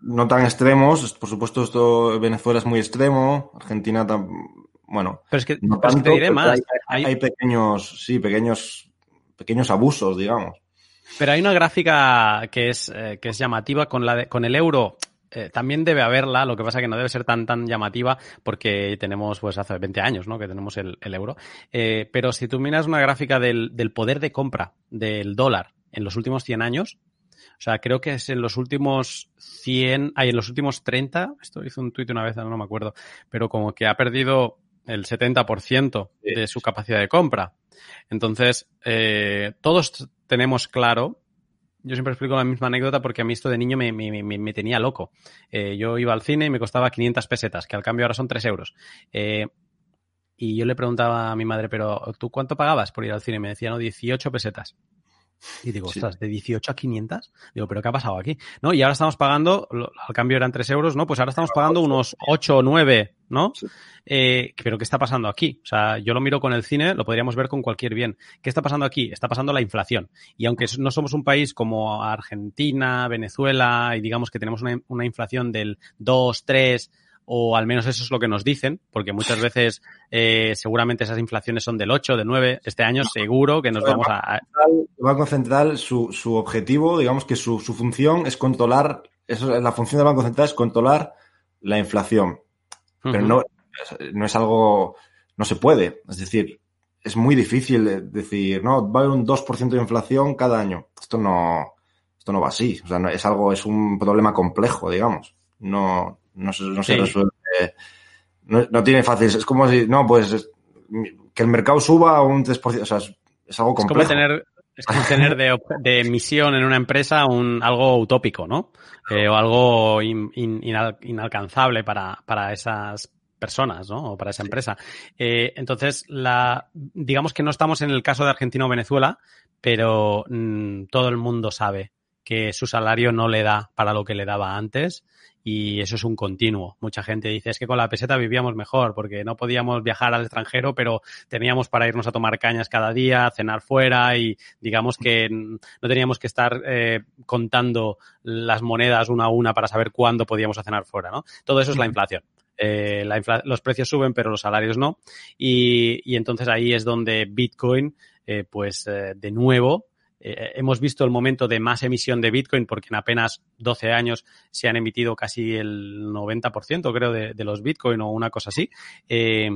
no tan extremos. Por supuesto, esto Venezuela es muy extremo, Argentina tan, bueno. Pero es que, no te diré más. Hay, pequeños, sí, pequeños, pequeños abusos, digamos. Pero hay una gráfica que es, eh, que es llamativa con la con el euro. Eh, también debe haberla, lo que pasa que no debe ser tan tan llamativa porque tenemos pues hace 20 años ¿no? que tenemos el, euro. Eh, pero si tú miras una gráfica del, del poder de compra del dólar en los últimos 100 años, o sea, creo que es en los últimos 100, hay en los últimos 30, esto hizo un tuit una vez, no me acuerdo, pero como que ha perdido el 70% de su capacidad de compra. Entonces, eh, todos tenemos claro yo siempre explico la misma anécdota porque a mí esto de niño me, me, me, tenía loco. Eh, yo iba al cine y me costaba 500 pesetas, que al cambio ahora son 3 euros. Eh, y yo le preguntaba a mi madre, pero ¿tú cuánto pagabas por ir al cine? Me decía, no, 18 pesetas. Y digo, ostras, de 18 a 500. Digo, ¿pero qué ha pasado aquí? ¿No? Y ahora estamos pagando, al cambio eran 3 euros, ¿no? Pues ahora estamos pagando unos 8 o 9, ¿no? Eh, pero ¿qué está pasando aquí? O sea, yo lo miro con el cine, lo podríamos ver con cualquier bien. ¿Qué está pasando aquí? Está pasando la inflación. Y aunque no somos un país como Argentina, Venezuela, y digamos que tenemos una, una inflación del 2, 3, o al menos eso es lo que nos dicen, porque muchas veces eh, seguramente esas inflaciones son del 8, del 9. Este año seguro que nos vamos a... El Banco Central, su, su objetivo, digamos que su, su función es controlar, eso, la función del Banco Central es controlar la inflación. Pero no, no es algo, no se puede. Es decir, es muy difícil decir, no, va a haber un 2% de inflación cada año. Esto no, esto no va así. O sea, no, es algo, es un problema complejo, digamos. No, no se, no se resuelve. No, no, tiene fácil. Es como si, no, pues que el mercado suba un 3%. O sea, es, es algo complejo. Es como tener, es como tener de, de, emisión en una empresa un, algo utópico, ¿no? Eh, o algo in, in, inal, inalcanzable para, para esas personas, ¿no? O para esa empresa. Eh, entonces, la, digamos que no estamos en el caso de Argentina o Venezuela, pero mmm, todo el mundo sabe que su salario no le da para lo que le daba antes y eso es un continuo. Mucha gente dice, es que con la peseta vivíamos mejor porque no podíamos viajar al extranjero, pero teníamos para irnos a tomar cañas cada día, cenar fuera y digamos que no teníamos que estar eh, contando las monedas una a una para saber cuándo podíamos cenar fuera, ¿no? Todo eso es la inflación. Eh, la infla los precios suben, pero los salarios no. Y, y entonces ahí es donde Bitcoin, eh, pues de nuevo, eh, hemos visto el momento de más emisión de Bitcoin porque en apenas 12 años se han emitido casi el 90% creo de, de, los Bitcoin o una cosa así. Eh,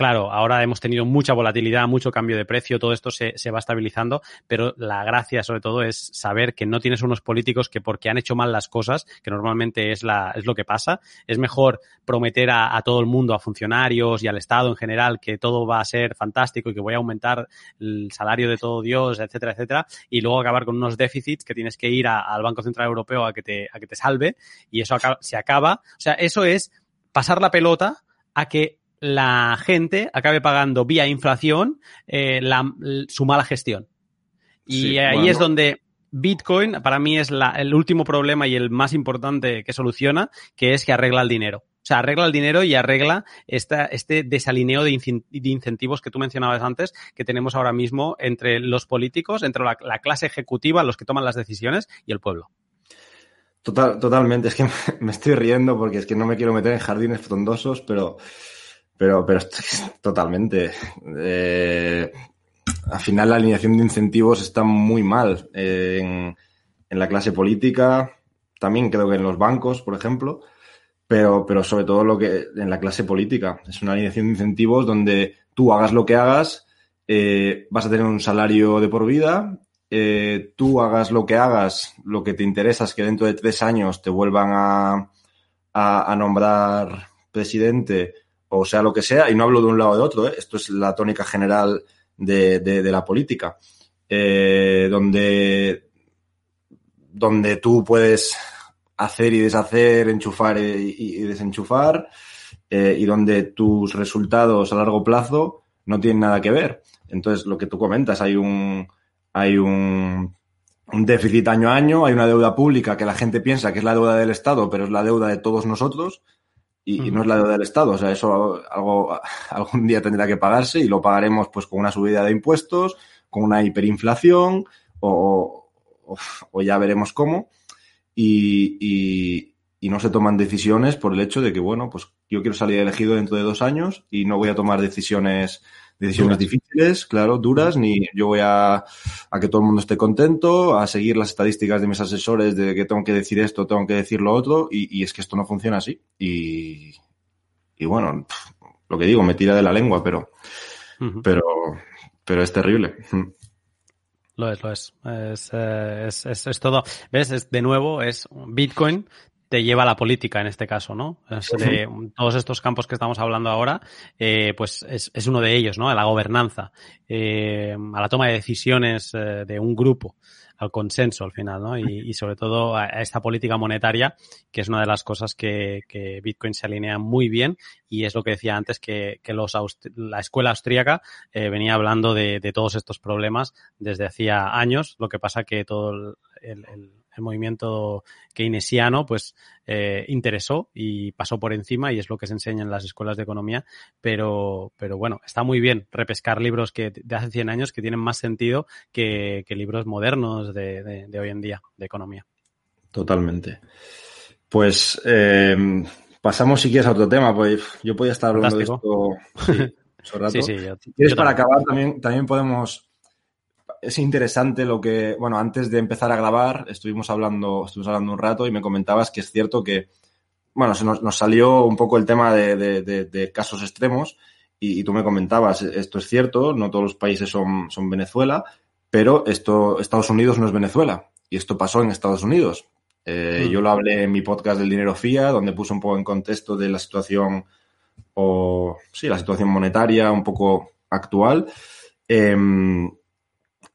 Claro, ahora hemos tenido mucha volatilidad, mucho cambio de precio, todo esto se, va estabilizando, pero la gracia sobre todo es saber que no tienes unos políticos que porque han hecho mal las cosas, que normalmente es, la, es lo que pasa, es mejor prometer a, a, todo el mundo, a funcionarios y al Estado en general, que todo va a ser fantástico y que voy a aumentar el salario de todo Dios, etcétera, etcétera, y luego acabar con unos déficits que tienes que ir a, al Banco Central Europeo a que te, a que te salve y eso acaba, se acaba. O sea, eso es pasar la pelota a que la gente acabe pagando vía inflación eh, la, su mala gestión. Y sí, ahí bueno. es donde Bitcoin para mí es la, el último problema y el más importante que soluciona, que es que arregla el dinero. O sea, arregla el dinero y arregla esta, este desalineo de, in, de, incentivos que tú mencionabas antes, que tenemos ahora mismo entre los políticos, entre la, la clase ejecutiva, los que toman las decisiones, y el pueblo. Total, totalmente. Es que <laughs> me estoy riendo porque es que no me quiero meter en jardines frondosos, pero pero, pero <laughs> totalmente. Eh, al final la alineación de incentivos está muy mal eh, en, la clase política, también creo que en los bancos, por ejemplo, pero, pero sobre todo lo que en la clase política. Es una alineación de incentivos donde tú hagas lo que hagas, eh, vas a tener un salario de por vida, eh, tú hagas lo que hagas, lo que te interesa es que dentro de tres años te vuelvan a, a nombrar presidente o sea lo que sea, y no hablo de un lado o de otro, ¿eh? esto es la tónica general de, la política, eh, donde, donde tú puedes hacer y deshacer, enchufar y, y desenchufar, eh, y donde tus resultados a largo plazo no tienen nada que ver. Entonces, lo que tú comentas, hay un, hay un, un déficit año a año, hay una deuda pública que la gente piensa que es la deuda del Estado, pero es la deuda de todos nosotros, y, no es la deuda del Estado. O sea, eso algo, <laughs> algún día tendrá que pagarse y lo pagaremos pues con una subida de impuestos, con una hiperinflación o, o, o ya veremos cómo. Y, y, y, no se toman decisiones por el hecho de que, bueno, pues yo quiero salir elegido dentro de dos años y no voy a tomar decisiones decisiones duras. difíciles, claro, duras, ni yo voy a, a que todo el mundo esté contento, a seguir las estadísticas de mis asesores de que tengo que decir esto, tengo que decir lo otro, y, y es que esto no funciona así. Y, y bueno, lo que digo, me tira de la lengua, pero, uh -huh. pero, pero es terrible. Lo es, lo es. Es, eh, es, es, es todo. ¿Ves? Es, de nuevo, es Bitcoin te lleva a la política en este caso, ¿no? Es de todos estos campos que estamos hablando ahora, eh, pues es, es, uno de ellos, ¿no? A la gobernanza, eh, a la toma de decisiones eh, de un grupo. al consenso al final, ¿no? Y, sobre todo a, esta política monetaria, que es una de las cosas que, que Bitcoin se alinea muy bien y es lo que decía antes que, que los la escuela austríaca eh, venía hablando de, de, todos estos problemas desde hacía años, lo que pasa que todo el, el el movimiento keynesiano, pues eh, interesó y pasó por encima y es lo que se enseña en las escuelas de economía. Pero, pero bueno, está muy bien repescar libros que de hace 100 años que tienen más sentido que, libros modernos de, hoy en día de economía. Totalmente. Pues eh, pasamos si quieres a otro tema, pues yo podía estar hablando de esto sí, <laughs> Sí, si quieres para acabar también, también podemos es interesante lo que, bueno, antes de empezar a grabar estuvimos hablando, estuvimos hablando un rato y me comentabas que es cierto que, bueno, se nos, salió un poco el tema de, casos extremos y, tú me comentabas, esto es cierto, no todos los países son, son Venezuela, pero esto, Estados Unidos no es Venezuela y esto pasó en Estados Unidos. Eh, mm. Yo lo hablé en mi podcast del dinero FIA, donde puse un poco en contexto de la situación, o sí, la situación monetaria un poco actual. Em,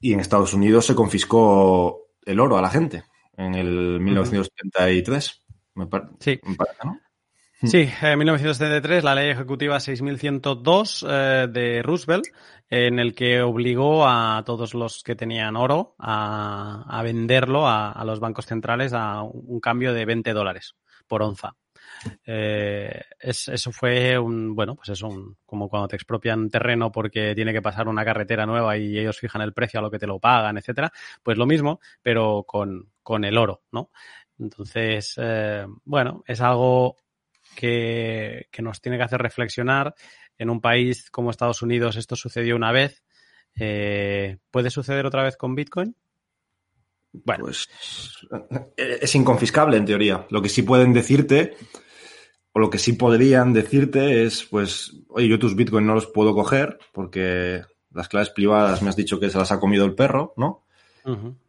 y en Estados Unidos se confiscó el oro a la gente en el 1973. Me, sí. parece, ¿no? Sí, en 1973 la ley ejecutiva 6102 eh, de Roosevelt, en el que obligó a todos los que tenían oro a, venderlo a, los bancos centrales a un cambio de 20 dólares por onza. Eh, eso fue un, bueno, pues es un, como cuando te expropian terreno porque tiene que pasar una carretera nueva y ellos fijan el precio a lo que te lo pagan, etcétera. Pues lo mismo, pero con, con el oro, ¿no? Entonces, eh, bueno, es algo que, que, nos tiene que hacer reflexionar. En un país como Estados Unidos esto sucedió una vez. Eh, ¿Puede suceder otra vez con Bitcoin? Bueno. Pues es inconfiscable en teoría. Lo que sí pueden decirte, o lo que sí podrían decirte es, pues, oye, yo tus bitcoins no los puedo coger porque las claves privadas me has dicho que se las ha comido el perro, ¿no?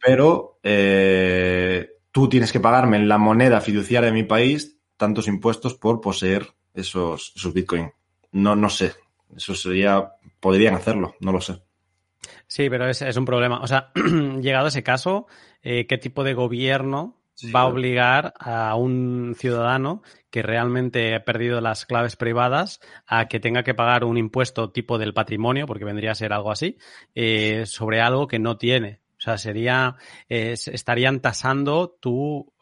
Pero eh, tú tienes que pagarme en la moneda fiduciaria de mi país tantos impuestos por poseer esos, esos bitcoins. No, no sé. Eso sería, podrían hacerlo, no lo sé. Sí, pero es, es un problema. O sea, <clears throat> llegado a ese caso, eh, ¿qué tipo de gobierno va a obligar a un ciudadano que realmente ha perdido las claves privadas a que tenga que pagar un impuesto tipo del patrimonio, porque vendría a ser algo así, eh, sobre algo que no tiene? O sea, sería, eh, estarían tasando tu,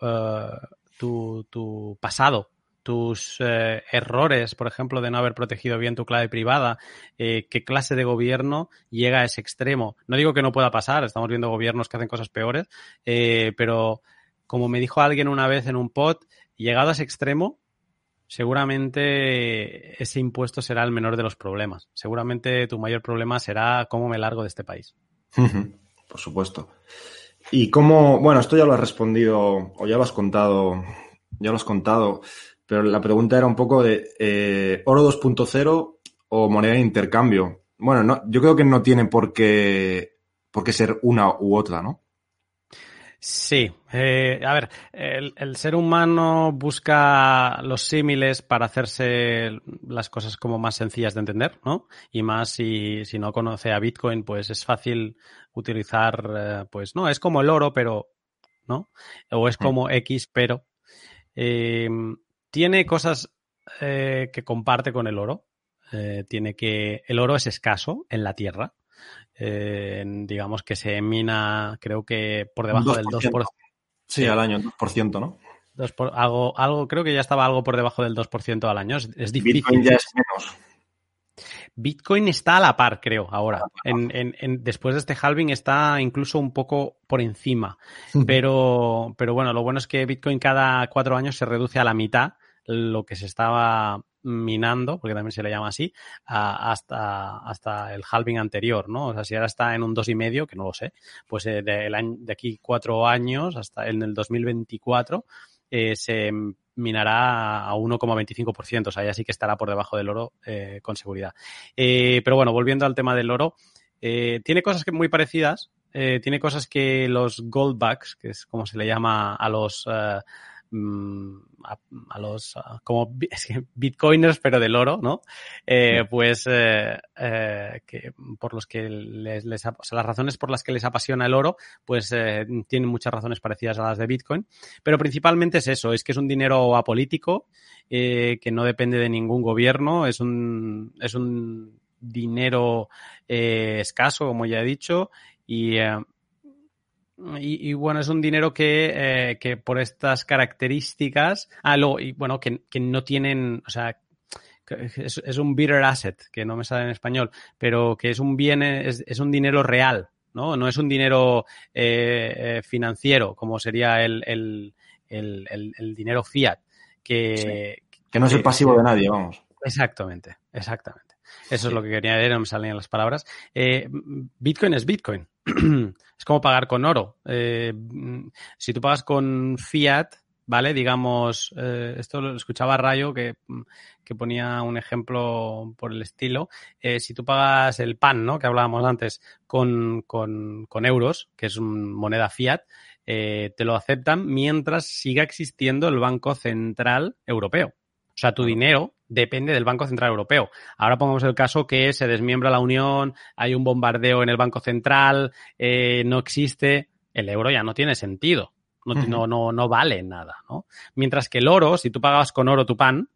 tu, tu pasado tus eh, errores, por ejemplo, de no haber protegido bien tu clave privada, eh, qué clase de gobierno llega a ese extremo. No digo que no pueda pasar, estamos viendo gobiernos que hacen cosas peores, eh, pero como me dijo alguien una vez en un pod, llegado a ese extremo, seguramente ese impuesto será el menor de los problemas. Seguramente tu mayor problema será cómo me largo de este país. Por supuesto. Y cómo, bueno, esto ya lo has respondido o ya lo has contado, ya lo has contado. Pero la pregunta era un poco de eh, oro 2.0 o moneda de intercambio. Bueno, no, yo creo que no tiene por qué, por qué ser una u otra, ¿no? Sí, eh, a ver, el, ser humano busca los símiles para hacerse las cosas como más sencillas de entender, ¿no? Y más si, si no conoce a Bitcoin, pues es fácil utilizar, eh, pues no, es como el oro, pero, ¿no? O es como X, pero. Eh, tiene cosas eh, que comparte con el oro. Tiene que. El oro es escaso en la tierra. Eh, digamos que se mina, creo que por debajo del 2%. Sí, al año, 2%, ¿no? algo, algo, creo que ya estaba algo por debajo del 2% al año. Es, difícil. Bitcoin ya es menos. Bitcoin está a la par, creo, ahora. En, después de este halving está incluso un poco por encima. Pero, pero bueno, lo bueno es que Bitcoin cada cuatro años se reduce a la mitad lo que se estaba minando, porque también se le llama así, hasta, hasta el halving anterior, ¿no? O sea, si ahora está en un dos y medio, que no lo sé, pues eh, de, de aquí cuatro años hasta en el 2024 eh, se minará a 1,25%, o sea, ya sí que estará por debajo del oro eh, con seguridad. pero bueno, volviendo al tema del oro, tiene cosas que muy parecidas, tiene cosas que los goldbacks, que es como se le llama a los a, los como <laughs> bitcoiners pero del oro, ¿no? Eh, pues eh, eh, que por los que les, les o sea, las razones por las que les apasiona el oro, pues eh, tienen muchas razones parecidas a las de Bitcoin, pero principalmente es eso, es que es un dinero apolítico eh, que no depende de ningún gobierno, es un es un dinero eh, escaso, como ya he dicho, y eh, y, y, bueno, es un dinero que, eh, que por estas características, ah, lo, y bueno, que, que, no tienen, o sea, es, es, un bitter asset, que no me sale en español, pero que es un bien, es, es un dinero real, ¿no? No es un dinero eh, financiero, como sería el, el, el, el dinero fiat. Que, sí. que no es el pasivo de nadie, vamos. Exactamente, exactamente. Eso es lo que quería decir, no me salían las palabras. Eh, Bitcoin es Bitcoin. <clears throat> es como pagar con oro. Eh, si tú pagas con fiat, ¿vale? Digamos, eh, esto lo escuchaba Rayo que, que, ponía un ejemplo por el estilo. Eh, si tú pagas el pan, ¿no? Que hablábamos antes, con, con, con euros, que es moneda fiat, eh, te lo aceptan mientras siga existiendo el Banco Central Europeo. O sea, tu dinero depende del Banco Central Europeo. Ahora pongamos el caso que se desmiembra la Unión, hay un bombardeo en el Banco Central, eh, no existe, el euro ya no tiene sentido, no, uh -huh. no, no, no vale nada, ¿no? Mientras que el oro, si tú pagabas con oro tu pan,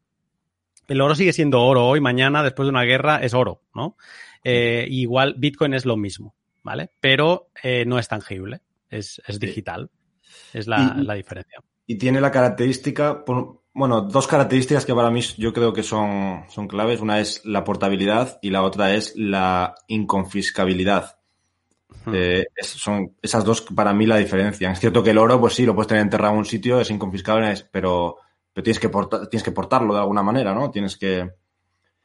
el oro sigue siendo oro hoy, mañana, después de una guerra, es oro, ¿no? Eh, igual Bitcoin es lo mismo, ¿vale? Pero eh, no es tangible, es, es digital, es la, y, la diferencia. Y tiene la característica, por, bueno, dos características que para mí yo creo que son, son claves. Una es la portabilidad y la otra es la inconfiscabilidad. Hmm. Eh, es, son esas dos para mí la diferencia. Es cierto que el oro, pues sí, lo puedes tener enterrado en un sitio, es inconfiscable, pero, pero tienes, que portar, tienes que portarlo de alguna manera, ¿no? Tienes que...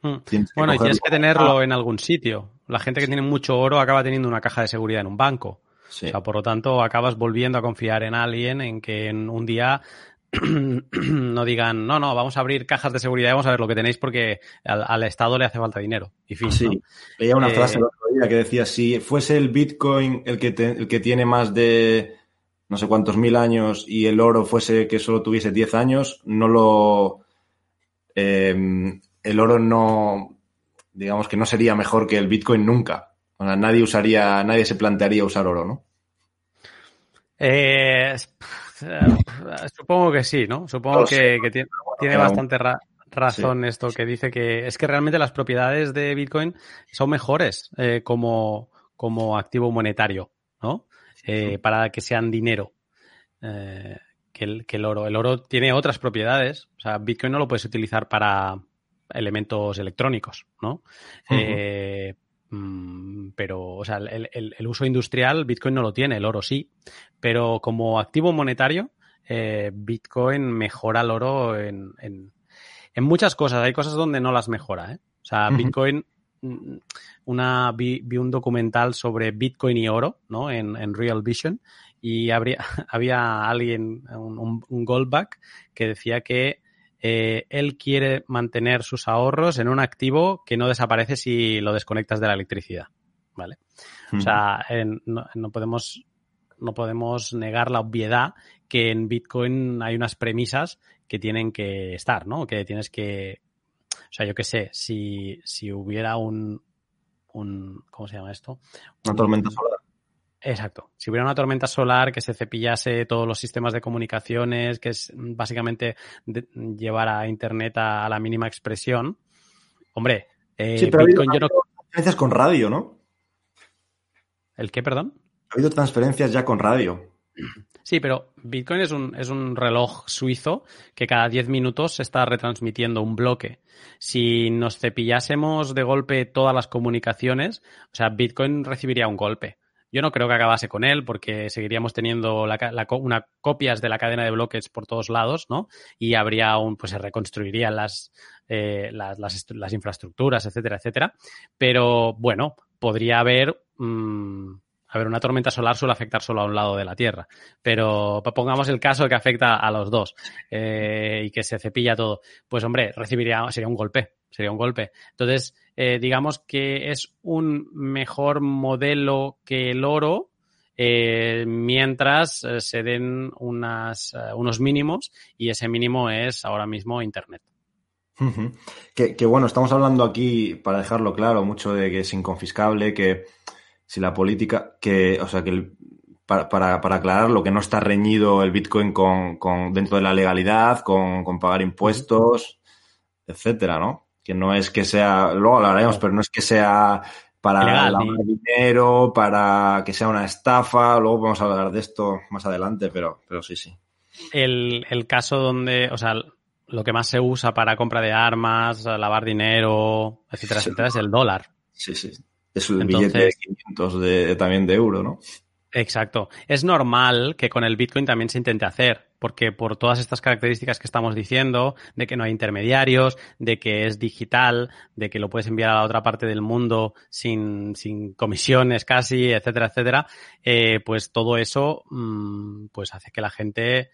Hmm. Tienes que bueno, y tienes que tenerlo en algún sitio. La gente que tiene mucho oro acaba teniendo una caja de seguridad en un banco. Sí. O sea, por lo tanto, acabas volviendo a confiar en alguien en que en un día no digan, no, no, vamos a abrir cajas de seguridad y vamos a ver lo que tenéis porque al, al Estado le hace falta dinero. Y fin, sí, ¿no? veía una eh, frase el otro día que decía, si fuese el Bitcoin el que, te, el que tiene más de no sé cuántos mil años y el oro fuese que solo tuviese 10 años, no lo... Eh, el oro no, digamos que no sería mejor que el Bitcoin nunca. O sea, nadie usaría, nadie se plantearía usar oro, ¿no? Eh, supongo que sí, ¿no? Supongo no que, que, tiene, tiene bastante ra razón sí. esto que dice que es que realmente las propiedades de Bitcoin son mejores eh, como, como activo monetario, ¿no? Eh, para que sean dinero. Eh, que el, que el oro. El oro tiene otras propiedades. O sea, Bitcoin no lo puedes utilizar para elementos electrónicos, ¿no? Uh -huh. eh, pero, o sea, el, el, el, uso industrial, Bitcoin no lo tiene, el oro sí, pero como activo monetario, eh, Bitcoin mejora el oro en, en, en, muchas cosas. Hay cosas donde no las mejora, ¿eh? O sea, uh -huh. Bitcoin, mm, una, vi, vi, un documental sobre Bitcoin y oro, ¿no? En, en Real Vision, y habría, <laughs> había alguien, un, un Goldback, que decía que eh, él quiere mantener sus ahorros en un activo que no desaparece si lo desconectas de la electricidad, ¿vale? O sea, en, no, no, podemos no podemos negar la obviedad que en Bitcoin hay unas premisas que tienen que estar, ¿no? Que tienes que, o sea, yo qué sé, si, si hubiera un, un, ¿cómo se llama esto? Una tormenta solar. Exacto. Si hubiera una tormenta solar que se cepillase todos los sistemas de comunicaciones, que es básicamente de, llevar a Internet a, a, la mínima expresión, hombre, eh, sí, pero Bitcoin ha habido, yo no... transferencias con radio, ¿no? ¿El qué, perdón? Ha habido transferencias ya con radio. Sí, pero Bitcoin es un, es un reloj suizo que cada 10 minutos se está retransmitiendo un bloque. Si nos cepillásemos de golpe todas las comunicaciones, o sea, Bitcoin recibiría un golpe. Yo no creo que acabase con él porque seguiríamos teniendo una copias de la cadena de bloques por todos lados, ¿no? Y habría un, pues se reconstruirían las, eh, las, las, infraestructuras, etcétera, etcétera. Pero bueno, podría haber, a ver, una tormenta solar suele afectar solo a un lado de la Tierra, pero pongamos el caso que afecta a los dos eh, y que se cepilla todo. Pues hombre, recibiría, sería un golpe, sería un golpe. Entonces, eh, digamos que es un mejor modelo que el oro eh, mientras eh, se den unas, unos mínimos y ese mínimo es ahora mismo Internet. que, bueno, estamos hablando aquí, para dejarlo claro, mucho de que es inconfiscable, que si la política, que, o sea, que para, para, para, aclarar lo que no está reñido el Bitcoin con, con dentro de la legalidad, con, con pagar impuestos, etcétera, ¿no? Que no es que sea, luego hablaremos, pero no es que sea para lavar dinero, para que sea una estafa, luego podemos hablar de esto más adelante, pero, pero sí, sí. El, el caso donde, o sea, lo que más se usa para compra de armas, lavar dinero, etcétera, etcétera, es el dólar. Sí, sí. Es el billete de 500 de, también de euro, ¿no? Exacto. Es normal que con el Bitcoin también se intente hacer, porque por todas estas características que estamos diciendo, de que no hay intermediarios, de que es digital, de que lo puedes enviar a la otra parte del mundo sin, sin comisiones casi, etcétera, etcétera, eh, pues todo eso mmm, pues hace que la gente...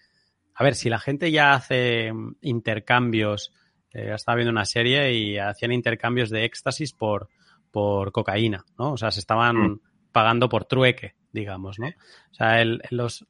A ver, si la gente ya hace intercambios, eh, estaba viendo una serie y hacían intercambios de éxtasis por, por cocaína, ¿no? O sea, se estaban mm. pagando por trueque digamos, ¿no? O sea, el, los,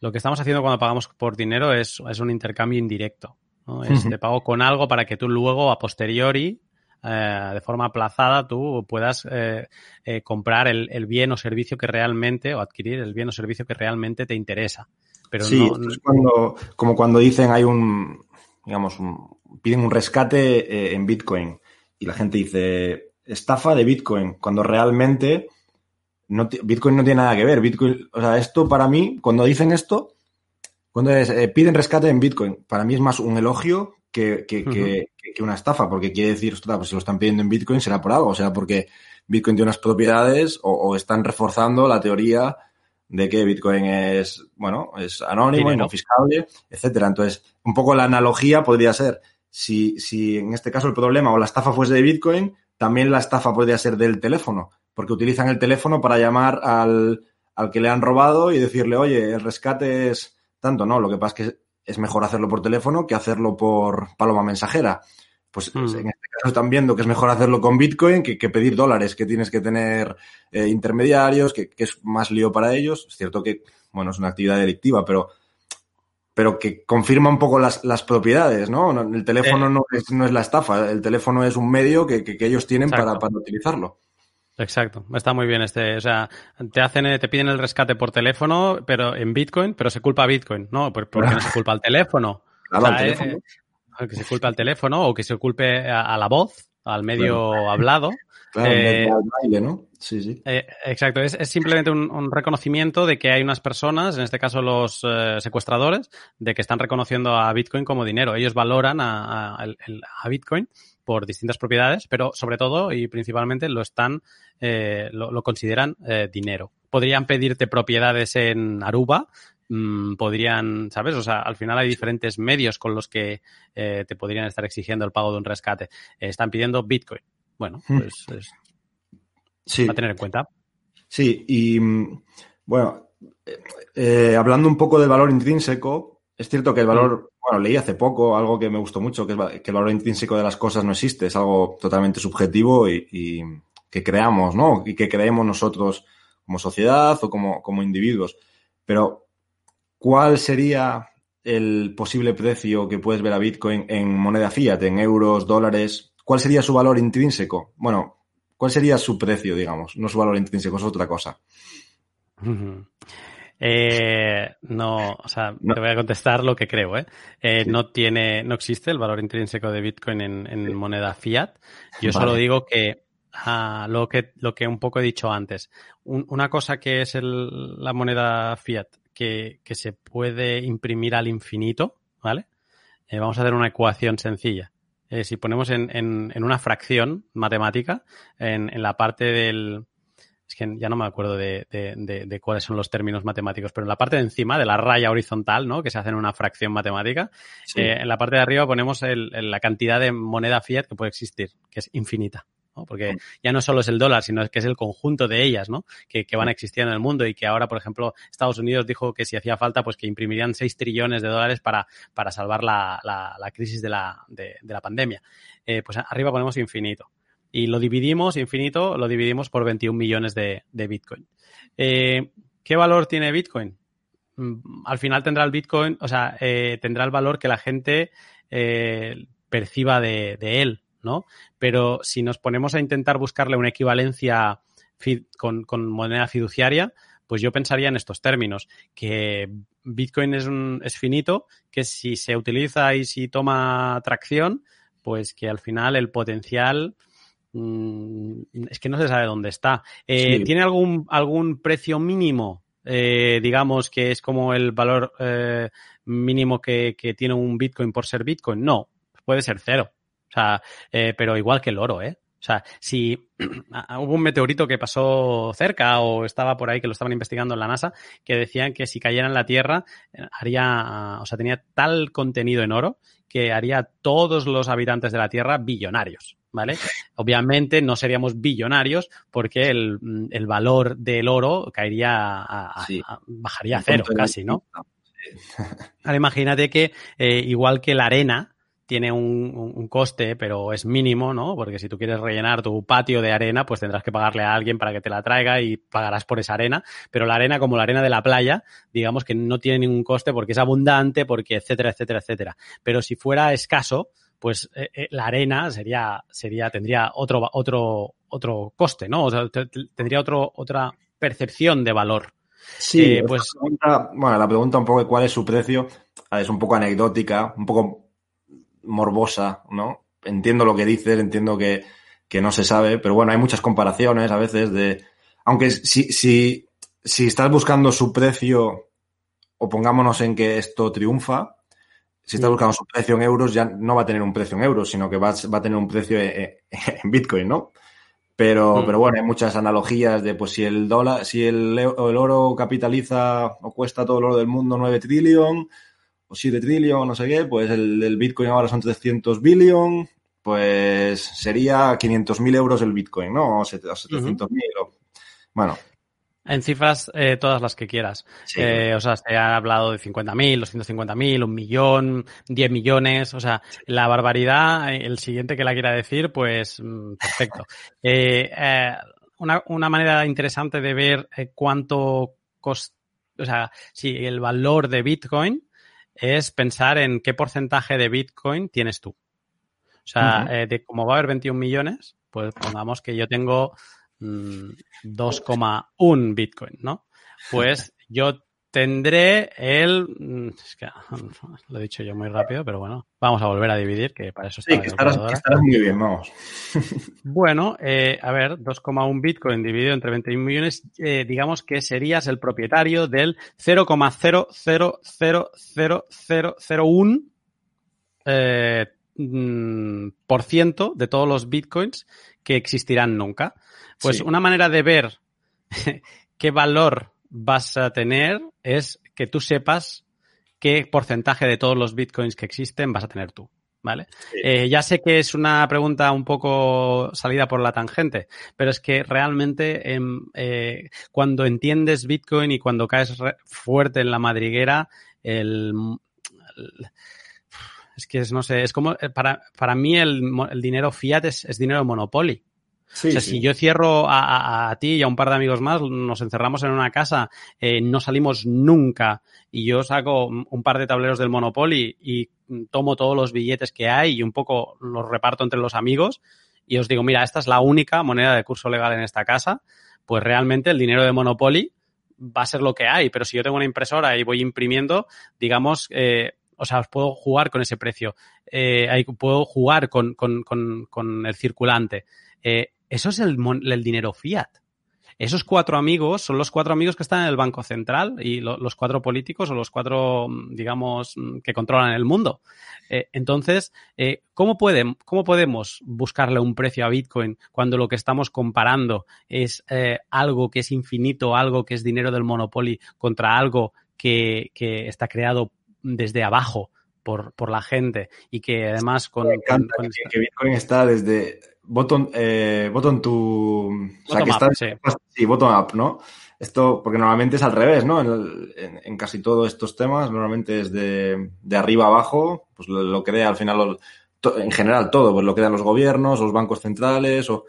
lo que estamos haciendo cuando pagamos por dinero es, es un intercambio indirecto. ¿no? Es, te pago con algo para que tú luego, a posteriori, eh, de forma aplazada, tú puedas eh, eh, comprar el, el, bien o servicio que realmente, o adquirir el bien o servicio que realmente te interesa. Pero sí, no, es cuando, como cuando dicen hay un, digamos, un, piden un rescate en Bitcoin y la gente dice estafa de Bitcoin, cuando realmente no, Bitcoin no tiene nada que ver. Bitcoin, o sea, esto para mí, cuando dicen esto, cuando es, eh, piden rescate en Bitcoin, para mí es más un elogio que, que, uh -huh. que, que, una estafa, porque quiere decir, ostras, pues si lo están pidiendo en Bitcoin será por algo, o sea, porque Bitcoin tiene unas propiedades o, o están reforzando la teoría de que Bitcoin es, bueno, es anónimo, inofiscable, etcétera. Entonces, un poco la analogía podría ser, si, si en este caso el problema o la estafa fuese de Bitcoin, también la estafa podría ser del teléfono porque utilizan el teléfono para llamar al, al, que le han robado y decirle, oye, el rescate es tanto, ¿no? Lo que pasa es que es mejor hacerlo por teléfono que hacerlo por paloma mensajera. Pues mm. en este caso están viendo que es mejor hacerlo con Bitcoin que, que pedir dólares, que tienes que tener eh, intermediarios, que, que, es más lío para ellos. Es cierto que, bueno, es una actividad delictiva, pero, pero que confirma un poco las, las propiedades, ¿no? El teléfono eh. no, es, no es la estafa, el teléfono es un medio que, que ellos tienen para, para utilizarlo. Exacto, está muy bien este, o sea, te hacen, te piden el rescate por teléfono, pero en Bitcoin, pero se culpa a Bitcoin, ¿no? ¿Por, qué no se culpa al teléfono? <laughs> Claro, o sea, al teléfono. Eh, que se culpe al teléfono o que se culpe a, a la voz, al medio hablado. <laughs> Claro, eh, al baile, ¿no? Sí, sí. Eh, exacto, es, es simplemente un, un, reconocimiento de que hay unas personas, en este caso los eh, secuestradores, de que están reconociendo a Bitcoin como dinero. Ellos valoran a, a, a Bitcoin por distintas propiedades, pero sobre todo y principalmente lo están, eh, lo, lo, consideran eh, dinero. Podrían pedirte propiedades en Aruba, mmm, podrían, ¿sabes? O sea, al final hay diferentes medios con los que eh, te podrían estar exigiendo el pago de un rescate. Están pidiendo Bitcoin. Bueno, hmm. pues es sí. a tener en cuenta. Sí, y mm, bueno, hablando un poco del valor intrínseco, es cierto que el valor bueno, leí hace poco algo que me gustó mucho, que, es, que el valor intrínseco de las cosas no existe, es algo totalmente subjetivo y, que creamos, ¿no? Y que creemos nosotros como sociedad o como, como individuos. Pero, ¿cuál sería el posible precio que puedes ver a Bitcoin en moneda fiat, en euros, dólares? ¿Cuál sería su valor intrínseco? Bueno, ¿cuál sería su precio, digamos? No su valor intrínseco, es otra cosa. Eh, no, o sea, no. te voy a contestar lo que creo, ¿eh? eh sí. No tiene, no existe el valor intrínseco de Bitcoin en, en sí. moneda fiat. Yo vale. solo digo que uh, lo que lo que un poco he dicho antes. Un, una cosa que es el, la moneda fiat que, que, se puede imprimir al infinito, ¿vale? Eh, vamos a hacer una ecuación sencilla. Eh, si ponemos en, en, en, una fracción matemática, en, en la parte del, que ya no me acuerdo de, de, de, de, cuáles son los términos matemáticos, pero en la parte de encima, de la raya horizontal, ¿no? Que se hace en una fracción matemática, sí. eh, en la parte de arriba ponemos el, el, la cantidad de moneda fiat que puede existir, que es infinita. ¿no? Porque ya no solo es el dólar, sino que es el conjunto de ellas, ¿no? Que, que van a existir en el mundo y que ahora, por ejemplo, Estados Unidos dijo que si hacía falta, pues que imprimirían 6 trillones de dólares para, para salvar la, la, la crisis de la, de, de la pandemia. Eh, pues arriba ponemos infinito y lo dividimos, infinito, lo dividimos por 21 millones de, de Bitcoin. Eh, ¿qué valor tiene Bitcoin? Mm, al final tendrá el Bitcoin, o sea, eh, tendrá el valor que la gente eh, perciba de, él, ¿no? Pero si nos ponemos a intentar buscarle una equivalencia con, moneda fiduciaria, pues yo pensaría en estos términos, que Bitcoin es, un, es finito, que si se utiliza y si toma tracción, pues que al final el potencial es que no se sabe dónde está. Eh, ¿Tiene algún, algún precio mínimo? Eh, digamos que es como el valor eh, mínimo que, tiene un Bitcoin por ser Bitcoin. No, puede ser cero. O sea, pero igual que el oro, ¿eh? O sea, si <clears throat> hubo un meteorito que pasó cerca o estaba por ahí que lo estaban investigando en la NASA, que decían que si cayera en la Tierra haría, o sea, tenía tal contenido en oro que haría a todos los habitantes de la Tierra billonarios. ¿Vale? <laughs> Obviamente no seríamos billonarios porque el, valor del oro caería a, bajaría a cero casi, ¿no? Ahora imagínate que eh, igual que la arena, tiene un, coste, pero es mínimo, ¿no? Porque si tú quieres rellenar tu patio de arena, pues tendrás que pagarle a alguien para que te la traiga y pagarás por esa arena. Pero la arena, como la arena de la playa, digamos que no tiene ningún coste porque es abundante, porque etcétera, etcétera, etcétera. Pero si fuera escaso, pues eh, eh, la arena sería, sería, tendría otro, otro, otro coste, ¿no? O sea, tendría otro, otra percepción de valor. Sí, eh, pues. bueno, la pregunta un poco de cuál es su precio es un poco anecdótica, un poco morbosa, ¿no? Entiendo lo que dices, entiendo que, no se sabe, pero bueno, hay muchas comparaciones a veces de. Aunque si, si, si estás buscando su precio, o pongámonos en que esto triunfa, si estás buscando su precio en euros, ya no va a tener un precio en euros, sino que va, va a tener un precio en, Bitcoin, ¿no? Pero, mm. pero bueno, hay muchas analogías de pues si el dólar, si el, el, oro capitaliza o cuesta todo el oro del mundo 9 trillón, o 7 trillion, no sé qué, pues el, Bitcoin ahora son 300 billion, pues sería 500.000 euros el Bitcoin, ¿no? O 700.000. Bueno. En cifras, eh, todas las que quieras. Eh, o sea, se ha hablado de 50.000, 250.000, un millón, 10 millones. O sea, la barbaridad, el siguiente que la quiera decir, pues mm, perfecto. <laughs> Eh, una, una, manera interesante de ver cuánto costa, o sea, si el valor de Bitcoin es pensar en qué porcentaje de Bitcoin tienes tú. O sea, eh, de como va a haber 21 millones, pues pongamos que yo tengo 2,1 mm, Bitcoin, ¿no? Pues <laughs> yo tendré el... Mm, es que lo he dicho yo muy rápido, pero bueno, vamos a volver a dividir, que para eso está Sí, que estarás, muy bien, vamos. Bueno, eh, a ver, 2,1 Bitcoin dividido entre 21 millones, eh, digamos que serías el propietario del 0,0000001 eh, mm, por ciento de todos los Bitcoins que existirán nunca. Pues una manera de ver <laughs> qué valor vas a tener es que tú sepas qué porcentaje de todos los bitcoins que existen vas a tener tú. ¿Vale? Eh, ya sé que es una pregunta un poco salida por la tangente, pero es que realmente em, eh, cuando entiendes Bitcoin y cuando caes fuerte en la madriguera, el, es que es, no sé, es como, eh, para, para mí el, el dinero fiat es, es dinero monopoly o sea, si yo cierro a, ti y a un par de amigos más, nos encerramos en una casa, eh, no salimos nunca y yo saco un par de tableros del Monopoly y tomo todos los billetes que hay y un poco los reparto entre los amigos y os digo, mira, esta es la única moneda de curso legal en esta casa, pues realmente el dinero de Monopoly va a ser lo que hay, pero si yo tengo una impresora y voy imprimiendo, digamos, eh, o sea, os puedo jugar con ese precio, eh, puedo jugar con, con, con, con el circulante. Eh, eso es el, el, dinero fiat. Esos cuatro amigos son los cuatro amigos que están en el Banco Central y los cuatro políticos o los cuatro, mm, digamos, mm, que controlan el mundo. Eh, entonces, eh, ¿cómo, pueden, ¿cómo podemos buscarle un precio a Bitcoin cuando lo que estamos comparando es eh, algo que es infinito, algo que es dinero del Monopoly contra algo que, que está creado desde abajo? Por, por, la gente y que además con, que, Bitcoin está desde bottom, eh, bottom to. o sea, que está, sí. bottom up, ¿no? Esto, porque normalmente es al revés, ¿no? En, en, casi todos estos temas, normalmente es de, de arriba abajo, pues lo, lo crea al final, en general todo, pues lo crean los gobiernos, los bancos centrales, o,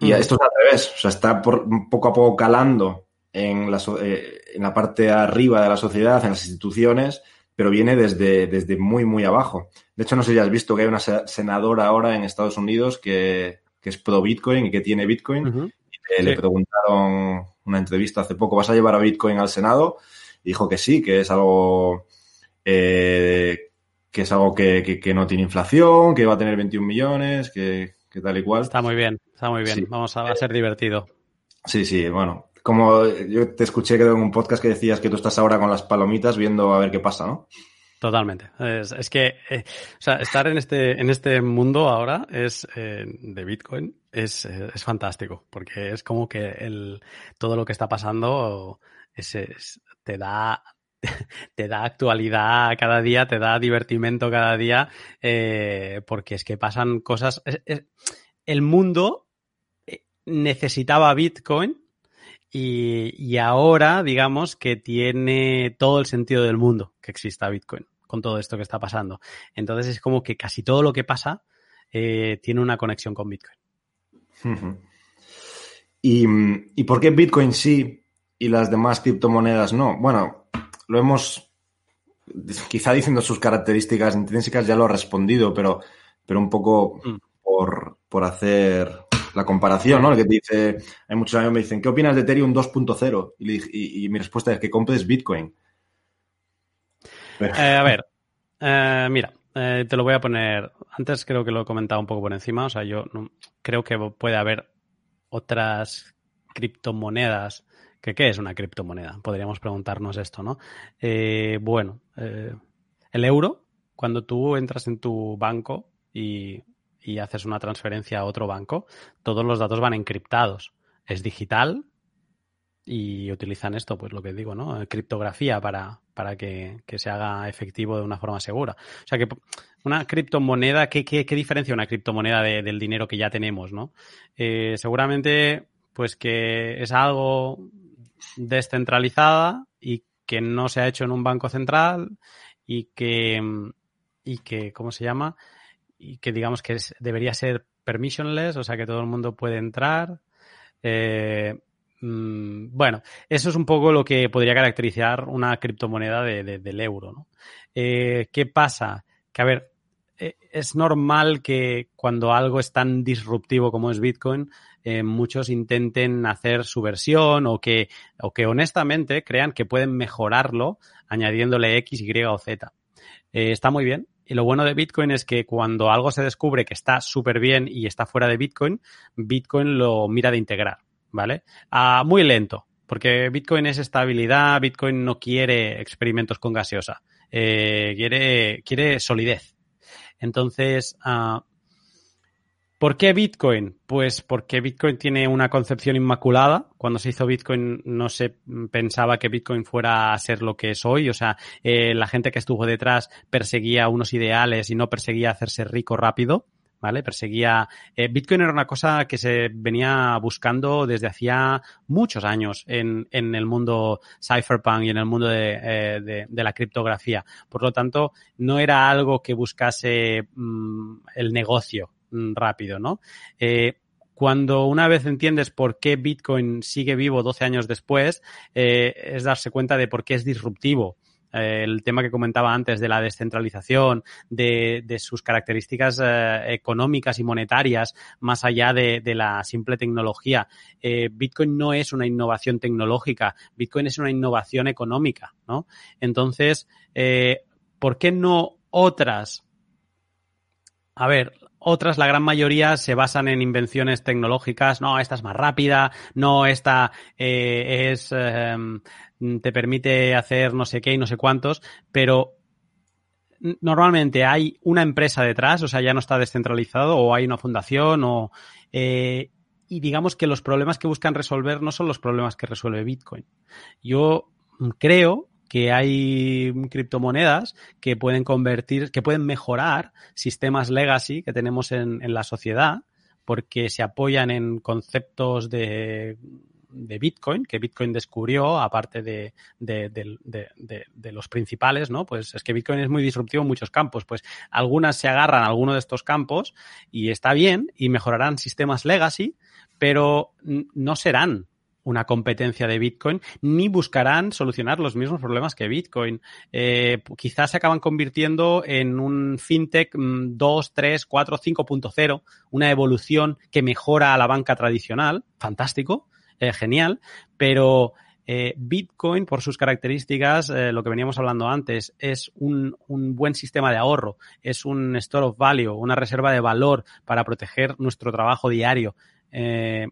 y esto es al revés, o sea, está por, poco a poco calando en la, eh, en la parte arriba de la sociedad, en las instituciones, pero viene desde, desde muy, muy abajo. De hecho, no sé si has visto que hay una senadora ahora en Estados Unidos que, que es pro Bitcoin y que tiene Bitcoin. y le, preguntaron una entrevista hace poco, ¿vas a llevar a Bitcoin al Senado? Y dijo que sí, que es algo eh, que es algo que, que, no tiene inflación, que va a tener 21 millones, que, que tal y cual. Está muy bien, está muy bien. Vamos a, va a ser divertido. Sí, sí, bueno, como yo te escuché en un podcast que decías que tú estás ahora con las palomitas viendo a ver qué pasa, ¿no? Totalmente. Es, que, eh, estar en este, en este mundo ahora es eh, de Bitcoin es, es, fantástico, porque es como que el, todo lo que está pasando es, te da <laughs> te da actualidad cada día, te da divertimento cada día, eh, porque es que pasan cosas. el mundo necesitaba Bitcoin y, ahora, digamos, que tiene todo el sentido del mundo que exista Bitcoin con todo esto que está pasando. Entonces es como que casi todo lo que pasa eh, tiene una conexión con Bitcoin. ¿Y, por qué Bitcoin sí y las demás criptomonedas no? Bueno, lo hemos, quizá diciendo sus características intrínsecas ya lo he respondido, pero, pero un poco mm. por, por hacer la comparación, ¿no? El que te dice, hay muchos amigos que me dicen, ¿qué opinas de Ethereum 2.0? Y, mi respuesta es que compres Bitcoin. Eh, a ver, eh, mira, eh, te lo voy a poner. Antes creo que lo he comentado un poco por encima. O sea, yo creo que puede haber otras criptomonedas. ¿Qué es una criptomoneda? Podríamos preguntarnos esto, ¿no? bueno, el euro, cuando tú entras en tu banco y y haces una transferencia a otro banco, todos los datos van encriptados. Es digital y utilizan esto, pues lo que digo, ¿no? Criptografía para, para que, se haga efectivo de una forma segura. O sea que una criptomoneda, ¿qué, qué, diferencia una criptomoneda del dinero que ya tenemos, no? Eh, seguramente, pues que es algo descentralizada y que no se ha hecho en un banco central y que, y que ¿cómo se llama? Y que digamos que debería ser permissionless, o sea que todo el mundo puede entrar. Eh, mm, bueno, eso es un poco lo que podría caracterizar una criptomoneda del euro. ¿no? Eh, ¿Qué pasa? Que a ver, eh, es normal que cuando algo es tan disruptivo como es Bitcoin, muchos intenten hacer su versión o que, o que honestamente crean que pueden mejorarlo añadiéndole X, Y o Z. está muy bien, y lo bueno de Bitcoin es que cuando algo se descubre que está súper bien y está fuera de Bitcoin, Bitcoin lo mira de integrar, ¿vale? Ah, muy lento, porque Bitcoin es estabilidad, Bitcoin no quiere experimentos con gaseosa, eh, quiere, quiere solidez. Entonces, uh, ¿Por qué Bitcoin? Pues porque Bitcoin tiene una concepción inmaculada. Cuando se hizo Bitcoin no se pensaba que Bitcoin fuera a ser lo que es hoy. O sea, eh, la gente que estuvo detrás perseguía unos ideales y no perseguía hacerse rico rápido. ¿Vale? Perseguía. Eh, Bitcoin era una cosa que se venía buscando desde hacía muchos años en, en el mundo cypherpunk y en el mundo de, eh, de, la criptografía. Por lo tanto, no era algo que buscase mm, el negocio rápido, ¿no? Eh, cuando una vez entiendes por qué Bitcoin sigue vivo 12 años después, eh, es darse cuenta de por qué es disruptivo. Eh, el tema que comentaba antes de la descentralización, de, sus características económicas y monetarias, más allá de, la simple tecnología. Bitcoin no es una innovación tecnológica, Bitcoin es una innovación económica, ¿no? Entonces, ¿por qué no otras? A ver, otras, la gran mayoría, se basan en invenciones tecnológicas. No, esta es más rápida, no, esta eh, es em, te permite hacer no sé qué y no sé cuántos, pero normalmente hay una empresa detrás, o sea, ya no está descentralizado, o hay una fundación, o eh, y digamos que los problemas que buscan resolver no son los problemas que resuelve Bitcoin. Yo creo que hay criptomonedas que pueden convertir, que pueden mejorar sistemas legacy que tenemos en, la sociedad porque se apoyan en conceptos de, de Bitcoin, que Bitcoin descubrió, aparte de, de, de, los principales, ¿no? Pues es que Bitcoin es muy disruptivo en muchos campos. Pues algunas se agarran a alguno de estos campos y está bien y mejorarán sistemas legacy, pero no serán una competencia de Bitcoin, ni buscarán solucionar los mismos problemas que Bitcoin. Eh, quizás se acaban convirtiendo en un fintech 2, 3, 4, 5.0, una evolución que mejora a la banca tradicional, fantástico, eh, genial, pero eh, Bitcoin, por sus características, eh, lo que veníamos hablando antes, es un, un, buen sistema de ahorro, es un store of value, una reserva de valor para proteger nuestro trabajo diario. Eh,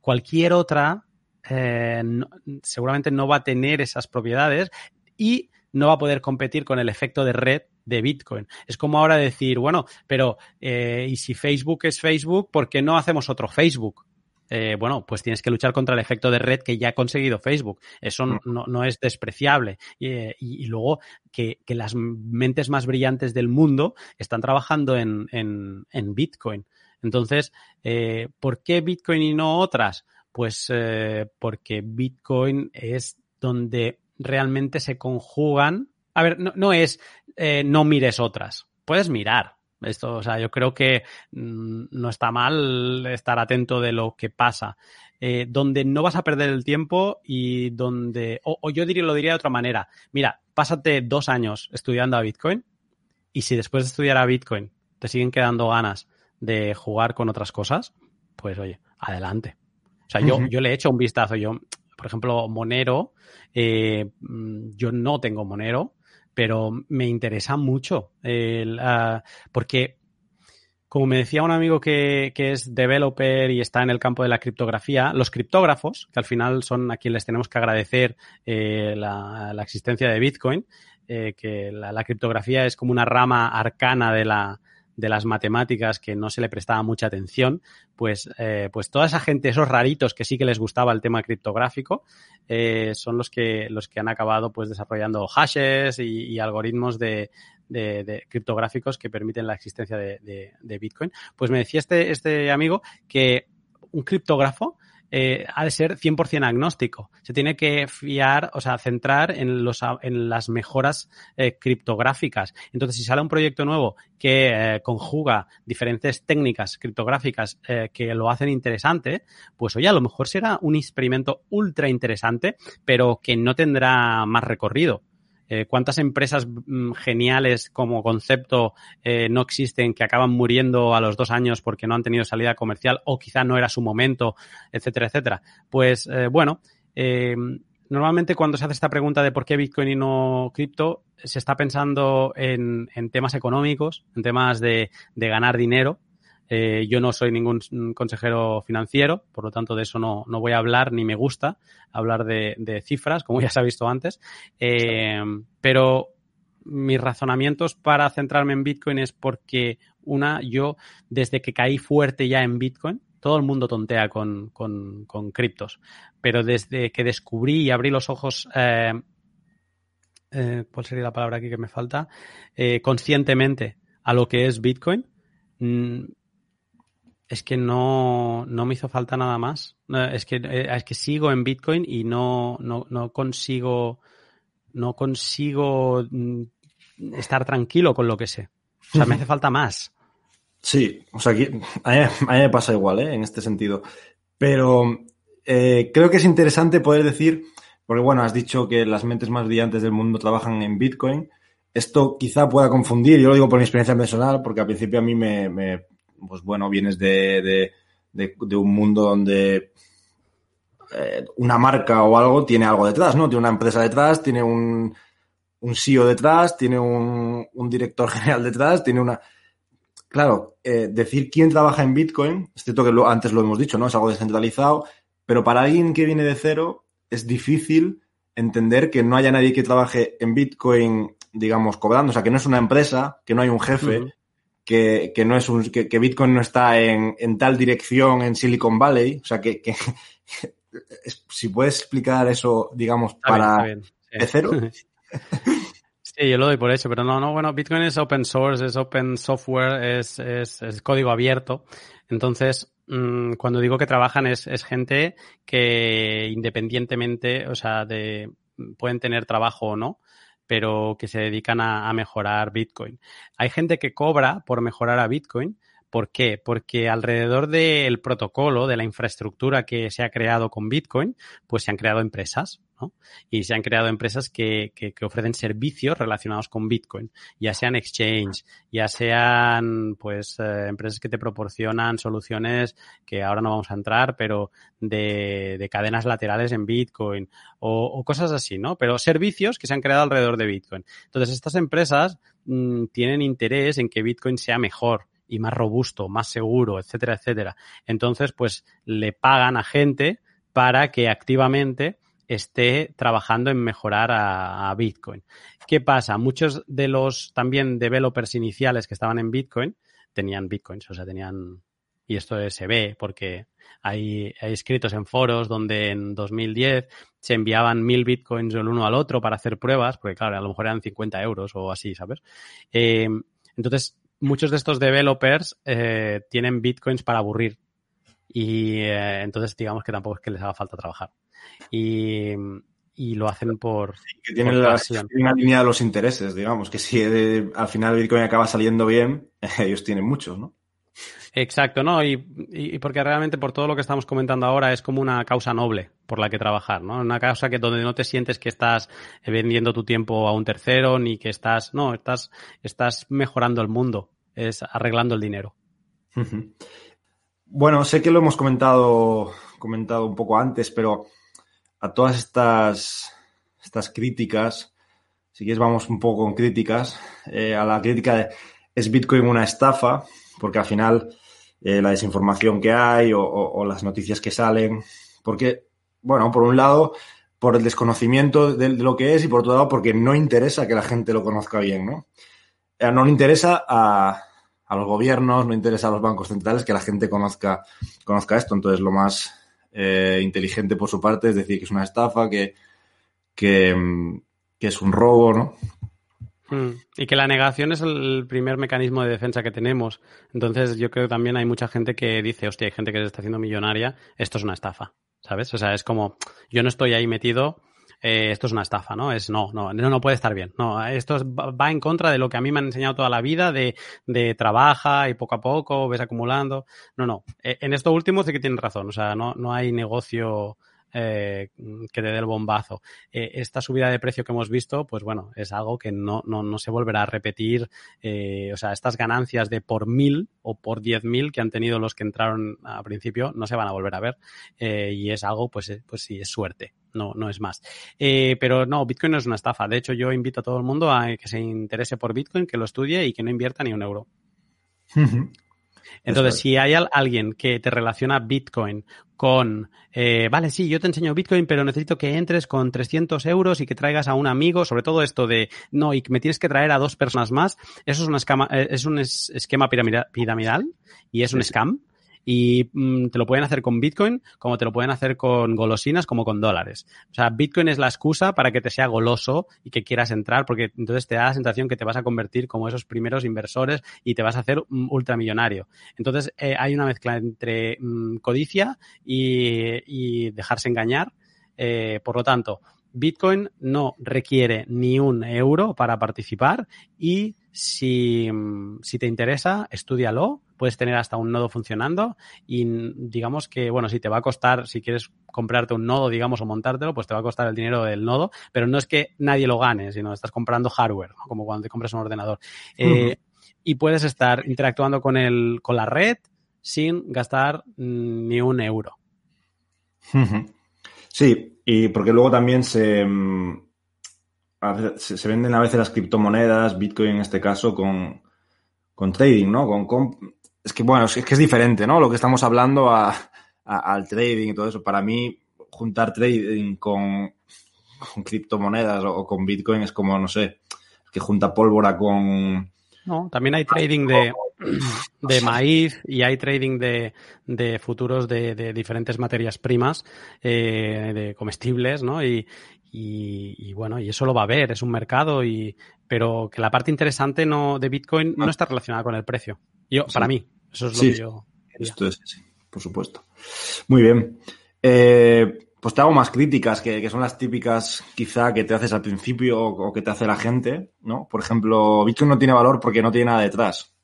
cualquier otra eh, no, seguramente no va a tener esas propiedades y no va a poder competir con el efecto de red de Bitcoin. Es como ahora decir, bueno, pero eh, ¿y si Facebook es Facebook, por qué no hacemos otro Facebook? Eh, bueno, pues tienes que luchar contra el efecto de red que ya ha conseguido Facebook. Eso no, no es despreciable. Y, y, y luego que, que, las mentes más brillantes del mundo están trabajando en, en, en Bitcoin. Entonces, eh, ¿por qué Bitcoin y no otras? Pues eh, porque Bitcoin es donde realmente se conjugan. A ver, no, es eh, no mires otras. Puedes mirar, esto, o sea, yo creo que mmm, no está mal estar atento de lo que pasa. Eh, donde no vas a perder el tiempo y donde, o, o, yo diría, lo diría de otra manera. Mira, pásate dos años estudiando a Bitcoin y si después de estudiar a Bitcoin te siguen quedando ganas de jugar con otras cosas, pues oye, adelante. O sea, uh -huh. yo, yo le he hecho un vistazo. Yo, por ejemplo, Monero, eh, yo no tengo Monero, pero me interesa mucho el, uh, porque como me decía un amigo que, que, es developer y está en el campo de la criptografía, los criptógrafos, que al final son a quienes les tenemos que agradecer eh, la, la, existencia de Bitcoin, eh, que la, la, criptografía es como una rama arcana de la, de las matemáticas que no se le prestaba mucha atención, pues, eh, pues toda esa gente, esos raritos que sí que les gustaba el tema criptográfico, eh, son los que, los que han acabado pues desarrollando hashes y, algoritmos de, de, de, criptográficos que permiten la existencia de, de, de, Bitcoin. Pues me decía este, este amigo que un criptógrafo eh, ha de ser 100% agnóstico. Se tiene que fiar, o sea, centrar en, los, en las mejoras eh, criptográficas. Entonces, si sale un proyecto nuevo que eh, conjuga diferentes técnicas criptográficas eh, que lo hacen interesante, pues oye, a lo mejor será un experimento ultra interesante, pero que no tendrá más recorrido. Eh, cuántas empresas mm, geniales como concepto eh, no existen que acaban muriendo a los dos años porque no han tenido salida comercial o quizá no era su momento, etcétera, etcétera. Pues eh, bueno, normalmente cuando se hace esta pregunta de por qué Bitcoin y no cripto, se está pensando en, en temas económicos, en temas de, de ganar dinero, eh, yo no soy ningún consejero financiero, por lo tanto de eso no, no voy a hablar ni me gusta hablar de, cifras, como <laughs> ya se ha visto antes. Eh, pero mis razonamientos para centrarme en Bitcoin es porque, una, yo desde que caí fuerte ya en Bitcoin, todo el mundo tontea con, con, criptos, pero desde que descubrí y abrí los ojos eh, eh, ¿cuál sería la palabra aquí que me falta? Conscientemente a lo que es Bitcoin, mmm, es que no, no me hizo falta nada más. Es que, eh, es que sigo en Bitcoin y no, no, no consigo, no consigo mm, estar tranquilo con lo que sé. O sea, me hace falta más. Sí, o sea, aquí, a, mí, me pasa igual, ¿eh? En este sentido. Pero eh, creo que es interesante poder decir, porque bueno, has dicho que las mentes más brillantes del mundo trabajan en Bitcoin. Esto quizá pueda confundir, yo lo digo por mi experiencia personal, porque al principio a mí me pues bueno, vienes de, de, de, de un mundo donde eh, una marca o algo tiene algo detrás, ¿no? Tiene una empresa detrás, tiene un, un CEO detrás, tiene un, un, director <laughs> general detrás, tiene una... Claro, eh, decir quién trabaja en Bitcoin, es cierto que lo, antes lo hemos dicho, ¿no? Es algo descentralizado, pero para alguien que viene de cero es difícil entender que no haya nadie que trabaje en Bitcoin, digamos, cobrando, o sea, que no es una empresa, que no hay un jefe, que, que no es un, que, que Bitcoin no está en, en, tal dirección en Silicon Valley. O sea, que, que <laughs> si puedes explicar eso, digamos, está para bien, bien. Sí. de cero. <laughs> Sí, yo lo doy por hecho, pero no, no, bueno, Bitcoin es open source, es open software, es, es, es código abierto. Entonces, mmm, cuando digo que trabajan es, es gente que independientemente, o sea, de, pueden tener trabajo o no, pero que se dedican a, mejorar Bitcoin. Hay gente que cobra por mejorar a Bitcoin, ¿Por qué? Porque alrededor del protocolo, de la infraestructura que se ha creado con Bitcoin, pues se han creado empresas. ¿no? Y se han creado empresas que, que, que, ofrecen servicios relacionados con Bitcoin, ya sean exchange, ya sean pues eh, empresas que te proporcionan soluciones que ahora no vamos a entrar, pero de, de cadenas laterales en Bitcoin o, cosas así, ¿no? Pero servicios que se han creado alrededor de Bitcoin. Entonces, estas empresas mmm, tienen interés en que Bitcoin sea mejor y más robusto, más seguro, etcétera, etcétera. Entonces, pues le pagan a gente para que activamente esté trabajando en mejorar a, Bitcoin. ¿Qué pasa? Muchos de los también developers iniciales que estaban en Bitcoin tenían Bitcoins, o sea, tenían, y esto se ve porque hay, hay escritos en foros donde en 2010 se enviaban mil Bitcoins el uno al otro para hacer pruebas, porque claro, a lo mejor eran 50 euros o así, ¿sabes? Eh, entonces, muchos de estos developers eh, tienen Bitcoins para aburrir y eh, entonces digamos que tampoco es que les haga falta trabajar y, y lo hacen por. Sí, que tienen la, una línea de los intereses, digamos, que si de, al final Bitcoin acaba saliendo bien, <laughs> ellos tienen muchos, ¿no? Exacto, ¿no? Y, porque realmente por todo lo que estamos comentando ahora es como una causa noble por la que trabajar, ¿no? Una causa que donde no te sientes que estás vendiendo tu tiempo a un tercero ni que estás, no, estás, estás mejorando el mundo, es arreglando el dinero. Bueno, sé que lo hemos comentado, comentado un poco antes, pero a todas estas, estas críticas, si quieres vamos un poco con críticas, eh, a la crítica de ¿es Bitcoin una estafa? Porque al final eh, la desinformación que hay o, las noticias que salen, porque, bueno, por un lado, por el desconocimiento de, lo que es y por otro lado, porque no interesa que la gente lo conozca bien, ¿no? Eh, no le interesa a, a los gobiernos, no interesa a los bancos centrales que la gente conozca, conozca esto. Entonces, lo más eh, inteligente por su parte, es decir, que es una estafa, que, que, que es un robo, ¿no? Mm. Y que la negación es el primer mecanismo de defensa que tenemos. Entonces, yo creo que también hay mucha gente que dice, hostia, hay gente que se está haciendo millonaria, esto es una estafa, ¿sabes? O sea, es como, yo no estoy ahí metido, eh, esto es una estafa, ¿no? Es no, no, no, puede estar bien. No, esto es, va en contra de lo que a mí me han enseñado toda la vida, de, de trabaja y poco a poco ves acumulando. No, no. Eh, en esto último sí que tienes razón. O sea, no, no hay negocio eh, que te dé el bombazo. Eh, esta subida de precio que hemos visto, pues bueno, es algo que no, no, no se volverá a repetir. Eh, o sea, estas ganancias de por mil o por diez mil que han tenido los que entraron a principio no se van a volver a ver. Y es algo, pues, pues sí, es suerte. No, no es más. Pero no, Bitcoin no es una estafa. De hecho, yo invito a todo el mundo a que se interese por Bitcoin, que lo estudie y que no invierta ni un euro. Entonces, si hay alguien que te relaciona Bitcoin con, eh, vale, sí, yo te enseño Bitcoin, pero necesito que entres con 300 euros y que traigas a un amigo, sobre todo esto de, no, y me tienes que traer a dos personas más, eso es un esquema, es un esquema piramidal y es un scam y mm, te lo pueden hacer con Bitcoin como te lo pueden hacer con golosinas como con dólares. O sea, Bitcoin es la excusa para que te sea goloso y que quieras entrar porque entonces te da la sensación que te vas a convertir como esos primeros inversores y te vas a hacer un ultramillonario. Entonces eh, hay una mezcla entre mm, codicia y, y, dejarse engañar. Eh, por lo tanto, Bitcoin no requiere ni un euro para participar y si, si te interesa, estudialo puedes tener hasta un nodo funcionando y digamos que, bueno, si te va a costar, si quieres comprarte un nodo, digamos, o montártelo, pues te va a costar el dinero del nodo, pero no es que nadie lo gane, sino estás comprando hardware, ¿no? como cuando te compras un ordenador. Uh -huh. eh, y puedes estar interactuando con, el, con la red sin gastar ni un euro. Uh -huh. Sí, y porque luego también se, mm, se, se, venden a veces las criptomonedas, Bitcoin en este caso, con, con trading, ¿no? Con, es que bueno, es que es diferente, ¿no? Lo que estamos hablando a, al trading y todo eso. Para mí, juntar trading con, con criptomonedas o, con Bitcoin es como, no sé, que junta pólvora con... No, también hay trading de, <clears throat> de maíz y hay trading de, de futuros de, de, diferentes materias primas, eh, de comestibles, ¿no? Y, y, y, bueno, y eso lo va a ver, es un mercado, y, pero que la parte interesante no, de Bitcoin no está relacionada con el precio. Yo, sí. para mí, eso es lo sí, que yo quería. Esto es, sí, por supuesto. Muy bien. Eh, pues te hago más críticas, que, que, son las típicas quizá que te haces al principio o, o, que te hace la gente, ¿no? Por ejemplo, Bitcoin no tiene valor porque no tiene nada detrás.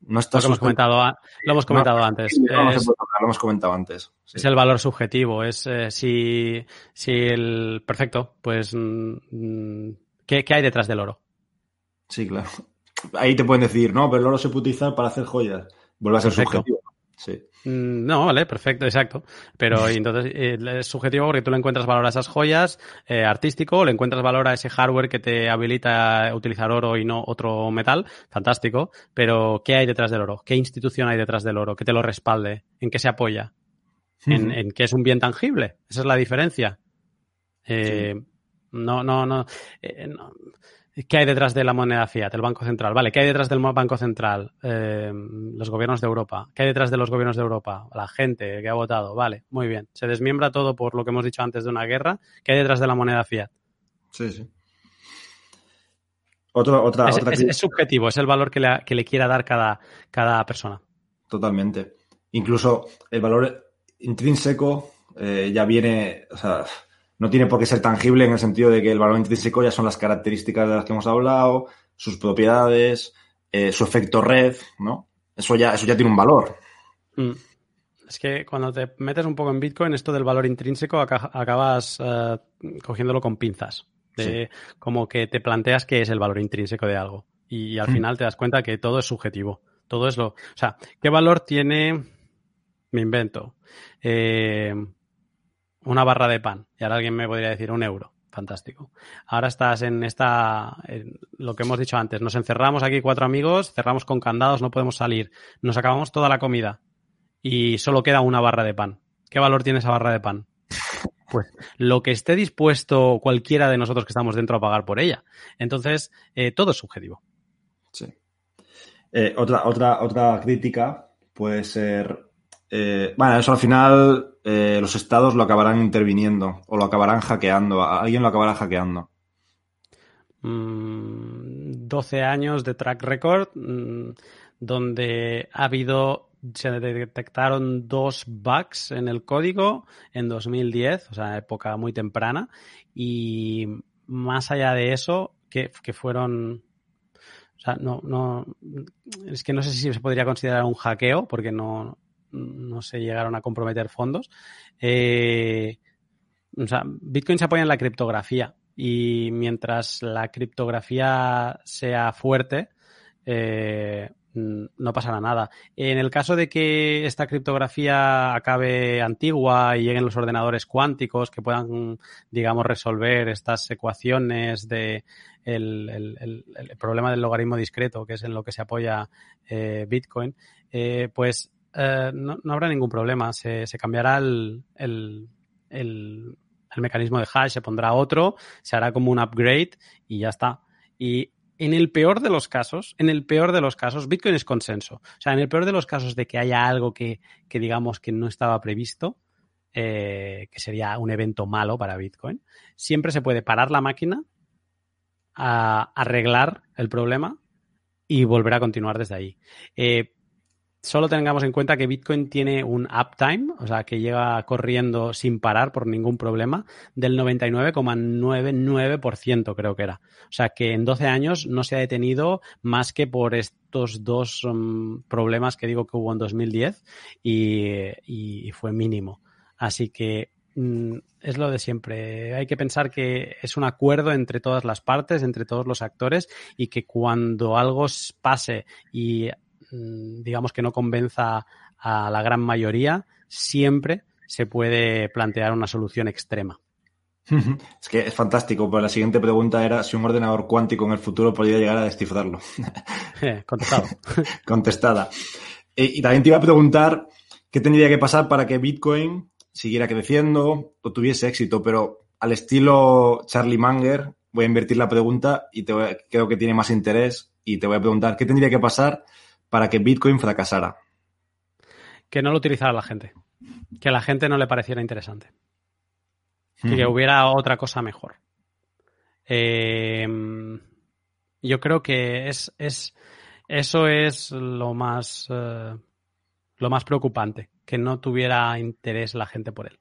No está lo, hemos comentado, lo hemos comentado antes. No, es, lo hemos comentado antes. Es el valor subjetivo. Es eh, si, si el. Perfecto, pues. Mm, ¿qué, ¿Qué hay detrás del oro? Sí, claro. Ahí te pueden decir, no, pero el oro se puede utilizar para hacer joyas. Vuelve a ser subjetivo. Sí. Mm, no, vale, perfecto, exacto. Pero entonces eh, es subjetivo porque tú le encuentras valor a esas joyas eh, artístico, le encuentras valor a ese hardware que te habilita a utilizar oro y no otro metal, fantástico. Pero ¿qué hay detrás del oro? ¿Qué institución hay detrás del oro? ¿Qué te lo respalde? ¿En qué se apoya? ¿En, en qué es un bien tangible? Esa es la diferencia. Eh, no, no, no, no. ¿Qué hay detrás de la moneda fiat? El Banco Central. Vale, ¿qué hay detrás del Banco Central? Eh, los gobiernos de Europa. ¿Qué hay detrás de los gobiernos de Europa? La gente que ha votado. Vale, muy bien. Se desmiembra todo por lo que hemos dicho antes de una guerra. ¿Qué hay detrás de la moneda fiat? Sí, sí. Otra, otra, es, subjetivo, es el valor que le, que le quiera dar cada, cada persona. Totalmente. Incluso el valor intrínseco eh, ya viene, o sea, no tiene por qué ser tangible en el sentido de que el valor intrínseco ya son las características de las que hemos hablado, sus propiedades, eh, su efecto red, ¿no? Eso ya, eso ya tiene un valor. Mm. Es que cuando te metes un poco en Bitcoin, esto del valor intrínseco acabas uh, cogiéndolo con pinzas. De, Como que te planteas qué es el valor intrínseco de algo. Y al mm. final te das cuenta que todo es subjetivo. Todo es lo. O sea, ¿qué valor tiene? Me invento. Eh, una barra de pan. Y ahora alguien me podría decir un euro. Fantástico. Ahora estás en esta, lo que hemos dicho antes, nos encerramos aquí cuatro amigos, cerramos con candados, no podemos salir, nos acabamos toda la comida y solo queda una barra de pan. ¿Qué valor tiene esa barra de pan? Pues lo que esté dispuesto cualquiera de nosotros que estamos dentro a pagar por ella. Entonces, eh, todo es subjetivo. Sí. Eh, otra, otra, otra crítica puede ser eh, bueno, eso al final eh, los estados lo acabarán interviniendo o lo acabarán hackeando. Alguien lo acabará hackeando. 12 mm, años de track record mm, donde ha habido, se detectaron dos bugs en el código en 2010, o sea, época muy temprana, y más allá de eso, que, que fueron o sea, no, no, es que no sé si se podría considerar un hackeo, porque no, no se llegaron a comprometer fondos. Eh, o sea, Bitcoin se apoya en la criptografía y mientras la criptografía sea fuerte, eh, no pasará nada. En el caso de que esta criptografía acabe antigua y lleguen los ordenadores cuánticos que puedan, digamos, resolver estas ecuaciones de problema del logaritmo discreto, que es en lo que se apoya eh, Bitcoin, pues eh, no, habrá ningún problema. Se, cambiará el, el, el, mecanismo de hash, se pondrá otro, se hará como un upgrade y ya está. Y en el peor de los casos, en el peor de los casos, Bitcoin es consenso. O sea, en el peor de los casos de que haya algo que, que digamos que no estaba previsto, eh, que sería un evento malo para Bitcoin, siempre se puede parar la máquina, a arreglar el problema y volver a continuar desde ahí. Eh, solo tengamos en cuenta que Bitcoin tiene un uptime, o sea, que llega corriendo sin parar por ningún problema, del 99,99% creo que era. O sea, que en 12 años no se ha detenido más que por estos dos um, problemas que digo que hubo en 2010 y, fue mínimo. Así que mm, es lo de siempre. Hay que pensar que es un acuerdo entre todas las partes, entre todos los actores y que cuando algo pase y Mm, digamos que no convenza a la gran mayoría, siempre se puede plantear una solución extrema. Es que es fantástico, pero la siguiente pregunta era si un ordenador cuántico en el futuro podría llegar a descifrarlo. <laughs> Eh, contestado. <laughs> Contestada. Y, también te iba a preguntar qué tendría que pasar para que Bitcoin siguiera creciendo o tuviese éxito, pero al estilo Charlie Munger, voy a invertir la pregunta y te creo que tiene más interés y te voy a preguntar qué tendría que pasar para que Bitcoin fracasara? Que no lo utilizara la gente. Que a la gente no le pareciera interesante. Que hubiera otra cosa mejor. Em, yo creo que es, es, eso es lo más, eh, lo más preocupante, que no tuviera interés la gente por él.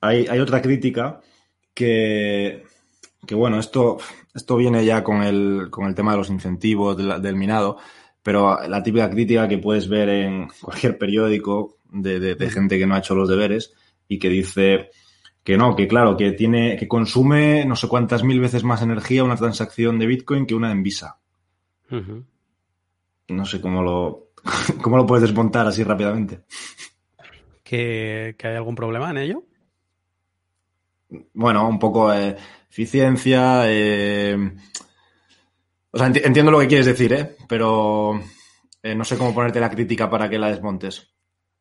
hay, hay, otra crítica que, que bueno, esto, esto viene ya con el, con el tema de los incentivos del, minado, pero la típica crítica que puedes ver en cualquier periódico de, de, gente que no ha hecho los deberes y que dice que no, que claro, que tiene, que consume no sé cuántas mil veces más energía una transacción de Bitcoin que una en Visa. No sé cómo lo, <laughs> cómo lo puedes desmontar así rápidamente. ¿Que, hay algún problema en ello? Bueno, un poco de eficiencia. Eh... O sea, entiendo lo que quieres decir, ¿eh? Pero eh, no sé cómo ponerte la crítica para que la desmontes.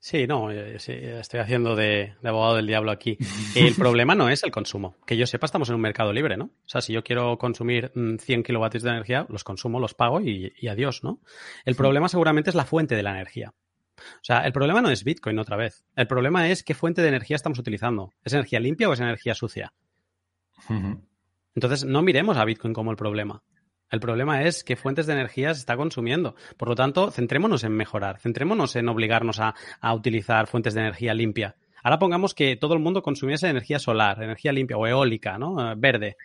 Sí, no, eh, estoy haciendo de, abogado del diablo aquí. El problema no es el consumo. Que yo sepa, estamos en un mercado libre, ¿no? O sea, si yo quiero consumir 100 mm, kilovatios de energía, los consumo, los pago y, adiós, ¿no? El problema seguramente es la fuente de la energía. O sea, el problema no es Bitcoin otra vez. El problema es qué fuente de energía estamos utilizando. ¿Es energía limpia o es energía sucia? Entonces, no miremos a Bitcoin como el problema. El problema es qué fuentes de energía se está consumiendo. Por lo tanto, centrémonos en mejorar, centrémonos en obligarnos a, utilizar fuentes de energía limpia. Ahora pongamos que todo el mundo consumiese energía solar, energía limpia o eólica, ¿no? Eh, verde.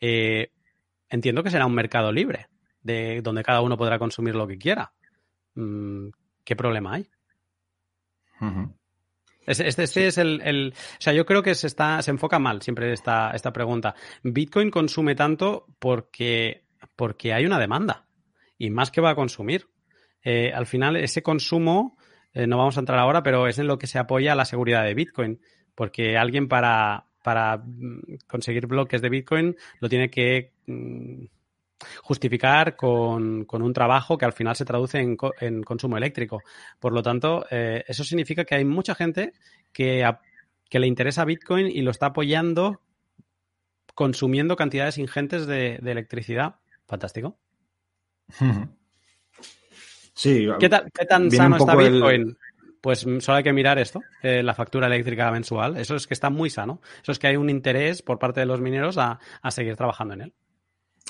Eh, entiendo que será un mercado libre, de donde cada uno podrá consumir lo que quiera. Mm, ¿Qué problema hay? Este, es el, O sea, yo creo que se, está, se enfoca mal siempre esta, esta pregunta. Bitcoin consume tanto porque porque hay una demanda y más que va a consumir. Eh, al final, ese consumo, eh, no vamos a entrar ahora, pero es en lo que se apoya la seguridad de Bitcoin, porque alguien para, para mm, conseguir bloques de Bitcoin lo tiene que mm, justificar con, un trabajo que al final se traduce en, consumo eléctrico. Por lo tanto, eh, eso significa que hay mucha gente que, que le interesa Bitcoin y lo está apoyando consumiendo cantidades ingentes de electricidad. Fantástico. <laughs> Sí. ¿Qué, tan sano está Bitcoin? Pues solo hay que mirar esto, eh, la factura eléctrica mensual. Eso es que está muy sano. Eso es que hay un interés por parte de los mineros a, seguir trabajando en él.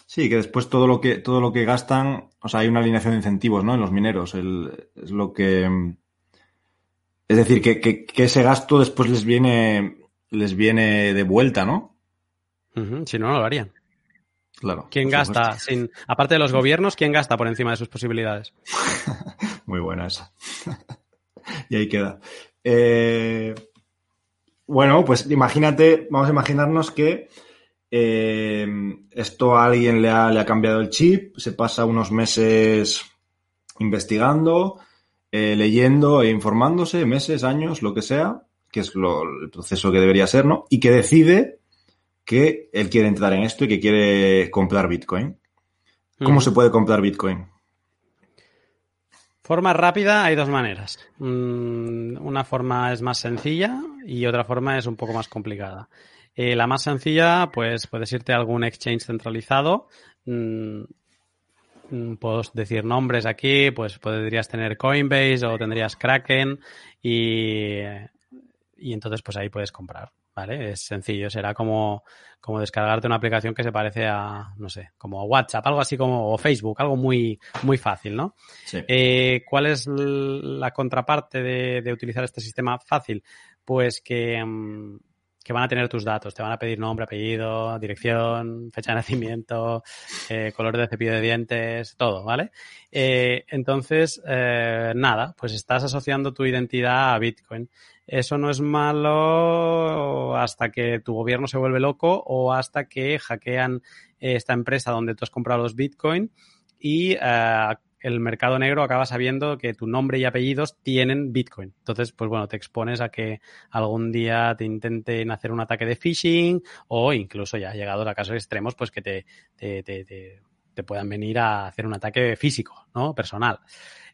Sí, que después todo lo que, todo lo que gastan, o sea, hay una alineación de incentivos, ¿no? En los mineros. es lo que. Es decir, que, ese gasto después les viene. les viene de vuelta, ¿no? Si no, no lo harían. Claro. ¿Quién gasta? Sin, aparte de los gobiernos, ¿quién gasta por encima de sus posibilidades? <laughs> Muy buena esa. <laughs> y ahí queda. Eh, bueno, pues imagínate, vamos a imaginarnos que eh, esto a alguien le ha, le ha, cambiado el chip, se pasa unos meses investigando, eh, leyendo e informándose, meses, años, lo que sea, que es el proceso que debería ser, ¿no? Y que decide que él quiere entrar en esto y que quiere comprar Bitcoin. ¿Cómo se puede comprar Bitcoin? Forma rápida hay dos maneras. Mm, una forma es más sencilla y otra forma es un poco más complicada. Eh, la más sencilla, pues puedes irte a algún exchange centralizado. Mm, mm, puedo decir nombres aquí, pues podrías tener Coinbase o tendrías Kraken y, y entonces pues ahí puedes comprar. ¿vale? Es sencillo, será como, como descargarte una aplicación que se parece a, no sé, como WhatsApp, algo así como o Facebook, algo muy, muy fácil, ¿no? Eh, ¿Cuál es la contraparte de, utilizar este sistema fácil? Pues que, mm, que van a tener tus datos, te van a pedir nombre, apellido, dirección, fecha de nacimiento, eh, color de cepillo de dientes, todo, ¿vale? Eh, entonces, nada, pues estás asociando tu identidad a Bitcoin. Eso no es malo hasta que tu gobierno se vuelve loco o hasta que hackean esta empresa donde tú has comprado los Bitcoin y eh, el mercado negro acaba sabiendo que tu nombre y apellidos tienen Bitcoin. Entonces, pues bueno, te expones a que algún día te intenten hacer un ataque de phishing o incluso ya llegados a casos extremos, pues que te, te, te, te puedan venir a hacer un ataque físico, ¿no? Personal.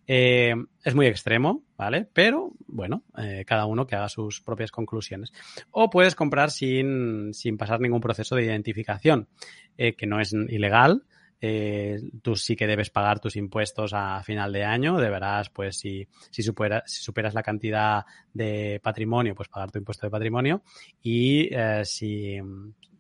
Eh, es muy extremo, ¿vale? Pero bueno, eh, cada uno que haga sus propias conclusiones. O puedes comprar sin, sin pasar ningún proceso de identificación, eh, que no es ilegal. Tú sí que debes pagar tus impuestos a final de año, deberás, pues, si, si, superas, si superas la cantidad de patrimonio, pues pagar tu impuesto de patrimonio. Y si,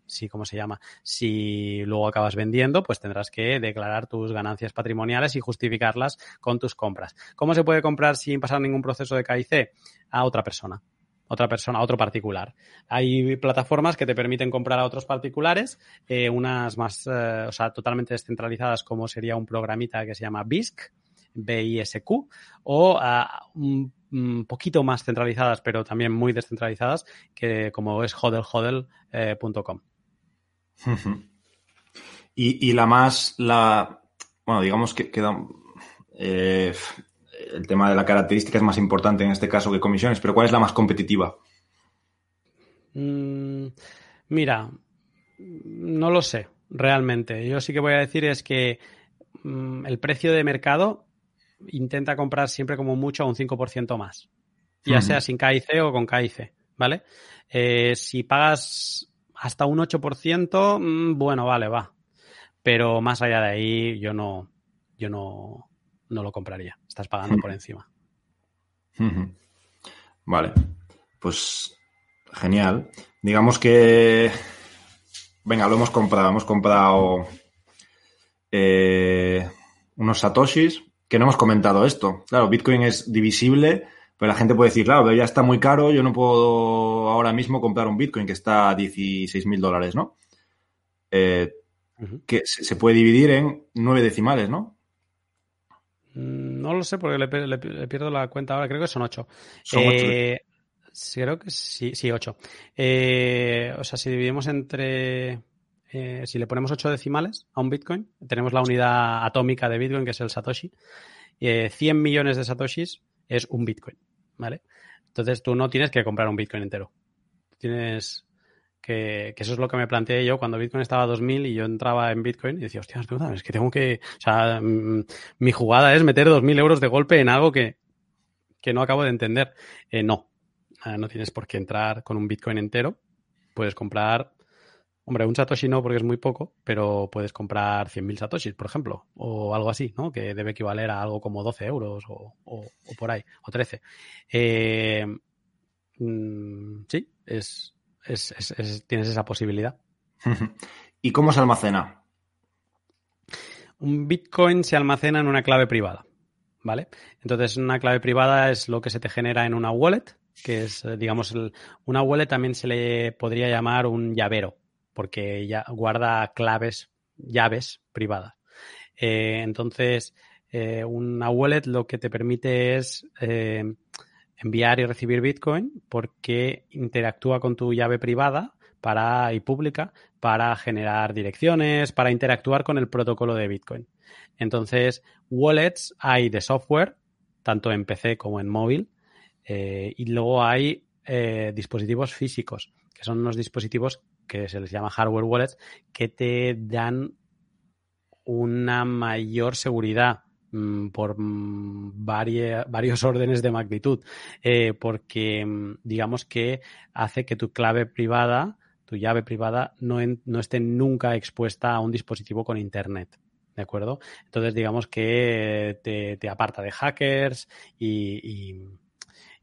si, ¿cómo se llama? Si luego acabas vendiendo, pues tendrás que declarar tus ganancias patrimoniales y justificarlas con tus compras. ¿Cómo se puede comprar sin pasar ningún proceso de KIC? A otra persona. Otra persona, otro particular. Hay plataformas que te permiten comprar a otros particulares, eh, unas más, eh, o sea, totalmente descentralizadas, como sería un programita que se llama BISC, BISQ, o un, poquito más centralizadas, pero también muy descentralizadas, que como es hodlhodl.com. <laughs> y, y, la más, la, bueno, digamos que queda, eh, el tema de la característica es más importante en este caso que comisiones, pero ¿cuál es la más competitiva? Mm, mira, no lo sé, realmente. Yo sí que voy a decir es que mm, el precio de mercado intenta comprar siempre como mucho a un 5% más, ya sea sin KIC o con KIC, ¿vale? Eh, si pagas hasta un 8%, mm, bueno, vale, va. Pero más allá de ahí, yo no, yo no, no lo compraría. Estás pagando por encima. Vale. Pues genial. Digamos que. Venga, lo hemos comprado. Hemos comprado eh, unos satoshis que no hemos comentado esto. Claro, Bitcoin es divisible, pero la gente puede decir, claro, ya está muy caro, yo no puedo ahora mismo comprar un Bitcoin que está a 16 mil dólares, ¿no? Eh, que se puede dividir en nueve decimales, ¿no? Mm, no lo sé porque le, pierdo la cuenta ahora, creo que son ocho. Eh, creo que sí, sí, ocho. Eh, o sea, si dividimos entre... Eh, si le ponemos ocho decimales a un Bitcoin, tenemos la unidad atómica de Bitcoin, que es el Satoshi. 100 millones de Satoshis es un Bitcoin, ¿vale? Entonces tú no tienes que comprar un Bitcoin entero. Tienes que, eso es lo que me planteé yo cuando Bitcoin estaba a 2000 y yo entraba en Bitcoin y decía, hostia, es que tengo que, o sea, mm, mi jugada es meter 2.000 euros de golpe en algo que, no acabo de entender. Eh, no, ah, no tienes por qué entrar con un Bitcoin entero. Puedes comprar, hombre, un Satoshi no porque es muy poco, pero puedes comprar 100.000 Satoshis, por ejemplo, o algo así, ¿no? Que debe equivaler a algo como 12 euros o, por ahí, o 13. Eh, mm, sí, es, tienes esa posibilidad. <laughs> ¿Y cómo se almacena? Un Bitcoin se almacena en una clave privada, ¿vale? Entonces, una clave privada es lo que se te genera en una wallet, que es, eh, digamos, una wallet también se le podría llamar un llavero, porque ya guarda claves, llaves privadas. Eh, entonces, eh, una wallet lo que te permite es enviar y recibir Bitcoin porque interactúa con tu llave privada para, y pública para generar direcciones, para interactuar con el protocolo de Bitcoin. Entonces, wallets hay de software, tanto en PC como en móvil, eh, y luego hay eh, dispositivos físicos, que son unos dispositivos que se les llama hardware wallets, que te dan una mayor seguridad por mm, varios órdenes de magnitud, eh, porque mm, digamos que hace que tu clave privada, tu llave privada, no, no esté nunca expuesta a un dispositivo con Internet. ¿De acuerdo? Entonces, digamos que te, aparta de hackers y,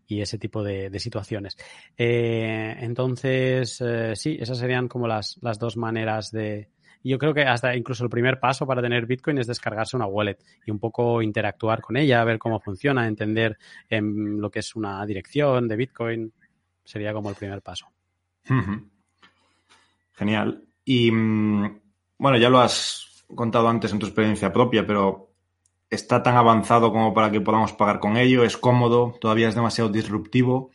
ese tipo de, situaciones. Eh, entonces, eh, sí, esas serían como las, las dos maneras de, yo creo que hasta incluso el primer paso para tener Bitcoin es descargarse una wallet y un poco interactuar con ella, ver cómo funciona, entender em, lo que es una dirección de Bitcoin. Sería como el primer paso. Genial. Y mm, bueno, ya lo has contado antes en tu experiencia propia, pero ¿está tan avanzado como para que podamos pagar con ello? ¿Es cómodo? ¿Todavía es demasiado disruptivo?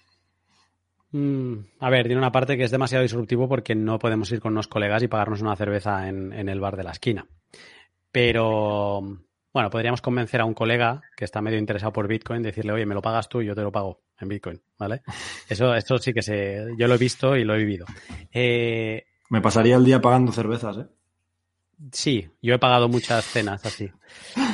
Mm, a ver, tiene una parte que es demasiado disruptivo porque no podemos ir con unos colegas y pagarnos una cerveza en, el bar de la esquina. Pero, bueno, podríamos convencer a un colega que está medio interesado por Bitcoin, decirle, oye, me lo pagas tú y yo te lo pago en Bitcoin, ¿vale? <laughs> Eso, esto sí que sé, yo lo he visto y lo he vivido. Eh, me pasaría el día pagando cervezas, ¿eh? Sí, yo he pagado muchas cenas así.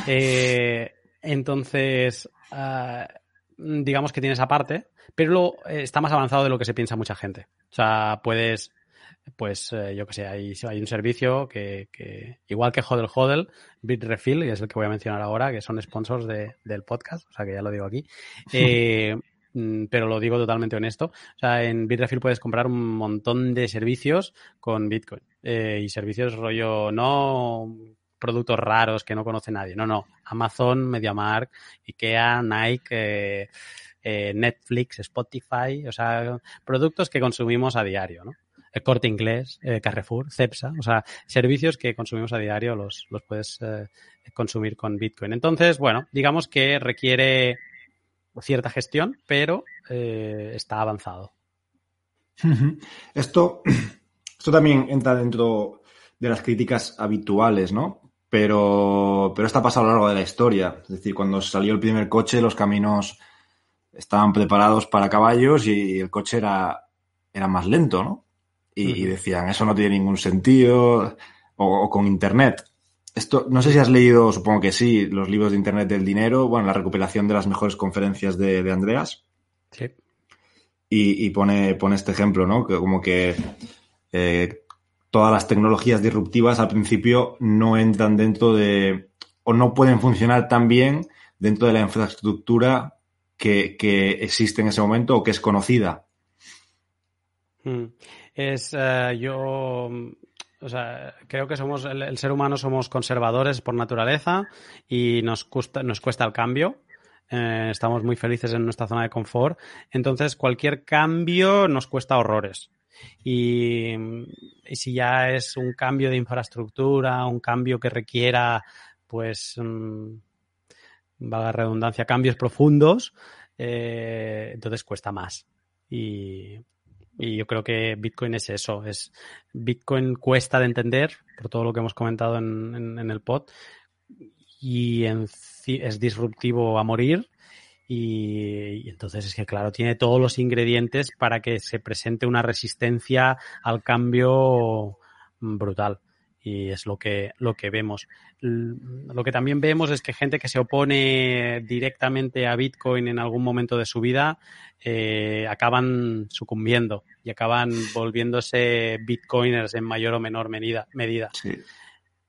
Eh, entonces, ah, digamos que tienes aparte, pero eh, está más avanzado de lo que se piensa mucha gente. O sea, puedes, pues eh, yo que sé, hay, hay un servicio que, igual que Hodel Hodel, Bitrefill, que es el que voy a mencionar ahora, que son sponsors del podcast, o sea que ya lo digo aquí. <laughs> Eh, mm, pero lo digo totalmente honesto. O sea, en Bitrefill puedes comprar un montón de servicios con Bitcoin. y servicios rollo no productos raros que no conoce nadie. No, no. Amazon, MediaMark, Ikea, Nike, eh, Netflix, Spotify, o sea, productos que consumimos a diario, ¿no? El corte inglés, Carrefour, Cepsa, o sea, servicios que consumimos a diario los, los puedes consumir con Bitcoin. Entonces, bueno, digamos que requiere cierta gestión, pero está avanzado. Esto, <clears throat> esto también entra dentro de las críticas habituales, ¿no? Pero, pero esto ha pasado a lo largo de la historia. Es decir, cuando salió el primer coche, los caminos estaban preparados para caballos y el coche era, era más lento, ¿no? Y, decían, eso no tiene ningún sentido. O, con Internet. Esto, no sé si has leído, supongo que sí, los libros de Internet del dinero, bueno, la recuperación de las mejores conferencias de, de Andreas. Sí y, pone, pone este ejemplo, ¿no? Que como que eh, todas las tecnologías disruptivas al principio no entran dentro de o no pueden funcionar tan bien dentro de la infraestructura que, existe en ese momento o que es conocida. Hmm. Es eh, yo o sea, creo que somos el, ser humano somos conservadores por naturaleza y nos cuesta, nos cuesta el cambio. Eh, estamos muy felices en nuestra zona de confort. Entonces, cualquier cambio nos cuesta horrores. Y, si ya es un cambio de infraestructura, un cambio que requiera, pues, valga redundancia, cambios profundos, eh, entonces cuesta más. Y, yo creo que Bitcoin es eso. Es Bitcoin cuesta de entender, por todo lo que hemos comentado en, en el pod, y es disruptivo a morir. Y, entonces es que, claro, tiene todos los ingredientes para que se presente una resistencia al cambio brutal. Y es lo que, lo que vemos. Lo que también vemos es que gente que se opone directamente a Bitcoin en algún momento de su vida eh, acaban sucumbiendo y acaban <laughs> volviéndose bitcoiners en mayor o menor medida. medida.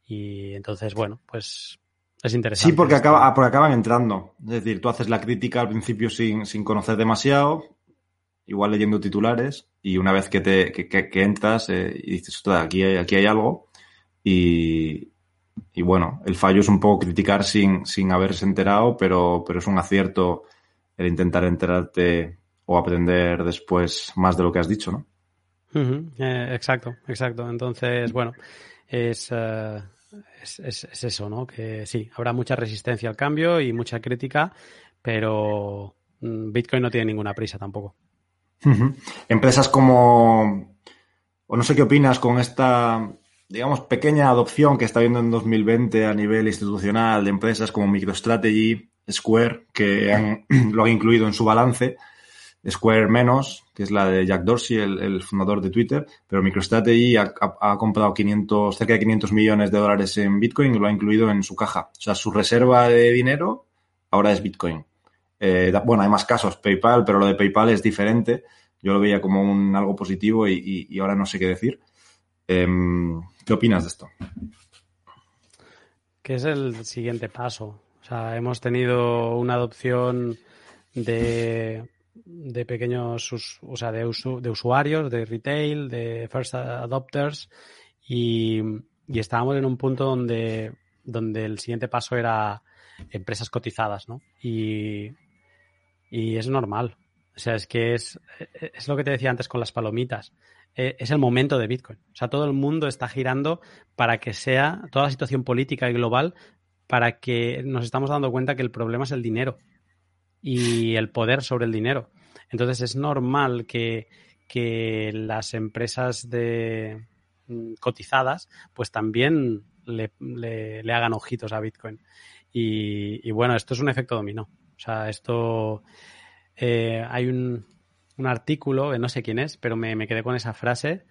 Y entonces, bueno, pues es interesante. Sí, porque, acaba, ah, porque acaban entrando. Es decir, tú haces la crítica al principio sin, conocer demasiado, igual leyendo titulares, y una vez que, te, que, entras eh, y dices, aquí hay, aquí hay algo, y, y, bueno, el fallo es un poco criticar sin, sin haberse enterado, pero, pero es un acierto el intentar enterarte o aprender después más de lo que has dicho, ¿no? Eh, exacto, exacto. Entonces, bueno, es, eh, es, eso, ¿no? Que sí, habrá mucha resistencia al cambio y mucha crítica, pero mm, Bitcoin no tiene ninguna prisa tampoco. Empresas como, o no sé qué opinas con esta, digamos, pequeña adopción que está viendo en 2020 a nivel institucional de empresas como MicroStrategy, Square, que <clears throat> lo han incluido en su balance Square menos, que es la de Jack Dorsey, el, fundador de Twitter, pero MicroStrategy ha, comprado 500, cerca de 500 millones de dólares en Bitcoin y lo ha incluido en su caja. O sea, su reserva de dinero ahora es Bitcoin. Eh, bueno, hay más casos, PayPal, pero lo de PayPal es diferente. Yo lo veía como un algo positivo y, y, ahora no sé qué decir. Em, ¿Qué opinas de esto? ¿Qué es el siguiente paso? O sea, hemos tenido una adopción de de pequeños, o sea, de, de usuarios, de retail, de first adopters y, estábamos en un punto donde, donde el siguiente paso era empresas cotizadas, ¿no? Y, y es normal. O sea, es que es, es lo que te decía antes con las palomitas. E, es el momento de Bitcoin. O sea, todo el mundo está girando para que sea toda la situación política y global para que nos estamos dando cuenta que el problema es el dinero y el poder sobre el dinero. Entonces es normal que, las empresas de mm, cotizadas pues también le, hagan ojitos a Bitcoin. Y, bueno, esto es un efecto dominó. O sea, esto eh, hay un, un, artículo, no sé quién es, pero me, me quedé con esa frase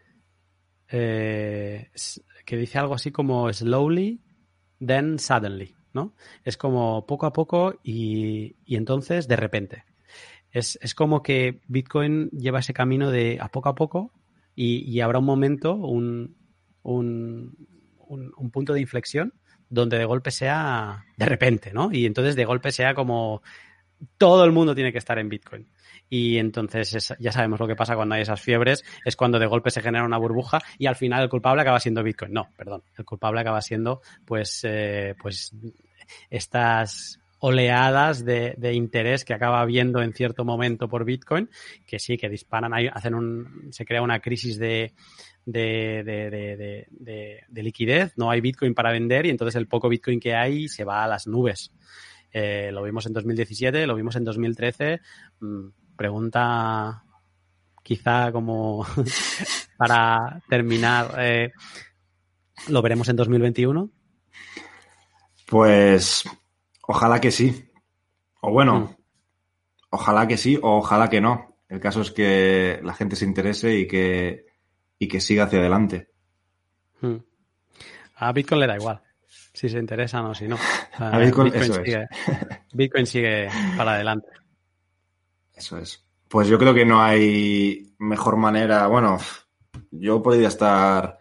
eh, que dice algo así como slowly, then suddenly. ¿no? Es como poco a poco y, entonces de repente. Es, como que Bitcoin lleva ese camino de a poco a poco y, habrá un momento, un, un, un, punto de inflexión donde de golpe sea de repente, ¿no? Y entonces de golpe sea como todo el mundo tiene que estar en Bitcoin. Y entonces ya sabemos lo que pasa cuando hay esas fiebres, es cuando de golpe se genera una burbuja y al final el culpable acaba siendo Bitcoin. No, perdón, el culpable acaba siendo pues, eh, pues estas oleadas de, interés que acaba habiendo en cierto momento por Bitcoin, que sí, que disparan, hacen un, se crea una crisis de, de, de, liquidez, no hay Bitcoin para vender y entonces el poco Bitcoin que hay se va a las nubes. Eh, lo vimos en 2017, lo vimos en 2013. Mm, pregunta quizá como <laughs> para terminar, eh, ¿lo veremos en 2021? Pues Ojalá que sí. O bueno, mm. ojalá que sí o ojalá que no. El caso es que la gente se interese y que, y que siga hacia adelante. Mm. A Bitcoin le da igual si se interesa o si no. <laughs> a Bitcoin, sigue, Bitcoin sigue para adelante. Eso es. Pues yo creo que no hay mejor manera. Bueno, yo podría estar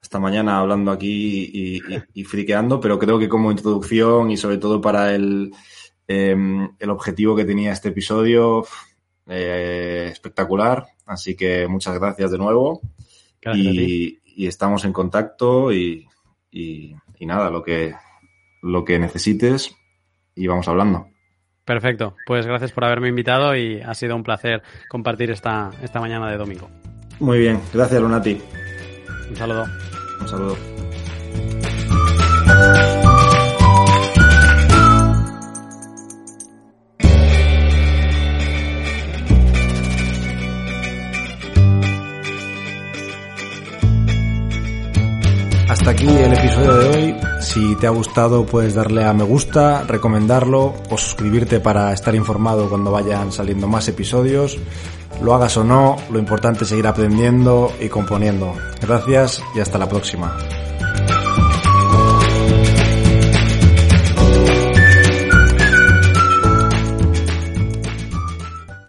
esta mañana hablando aquí y, friqueando, pero creo que como introducción y sobre todo para el, em, el objetivo que tenía este episodio, eh, espectacular. Así que muchas gracias de nuevo. y, estamos en contacto y, nada, lo que, lo que necesites y vamos hablando. Perfecto, pues gracias por haberme invitado y ha sido un placer compartir esta, esta mañana de domingo. Muy bien, gracias Lunati. Un saludo. Un saludo. Hasta aquí el episodio de hoy. Si te ha gustado puedes darle a me gusta, recomendarlo o suscribirte para estar informado cuando vayan saliendo más episodios. Lo hagas o no, lo importante es seguir aprendiendo y componiendo. Gracias y hasta la próxima.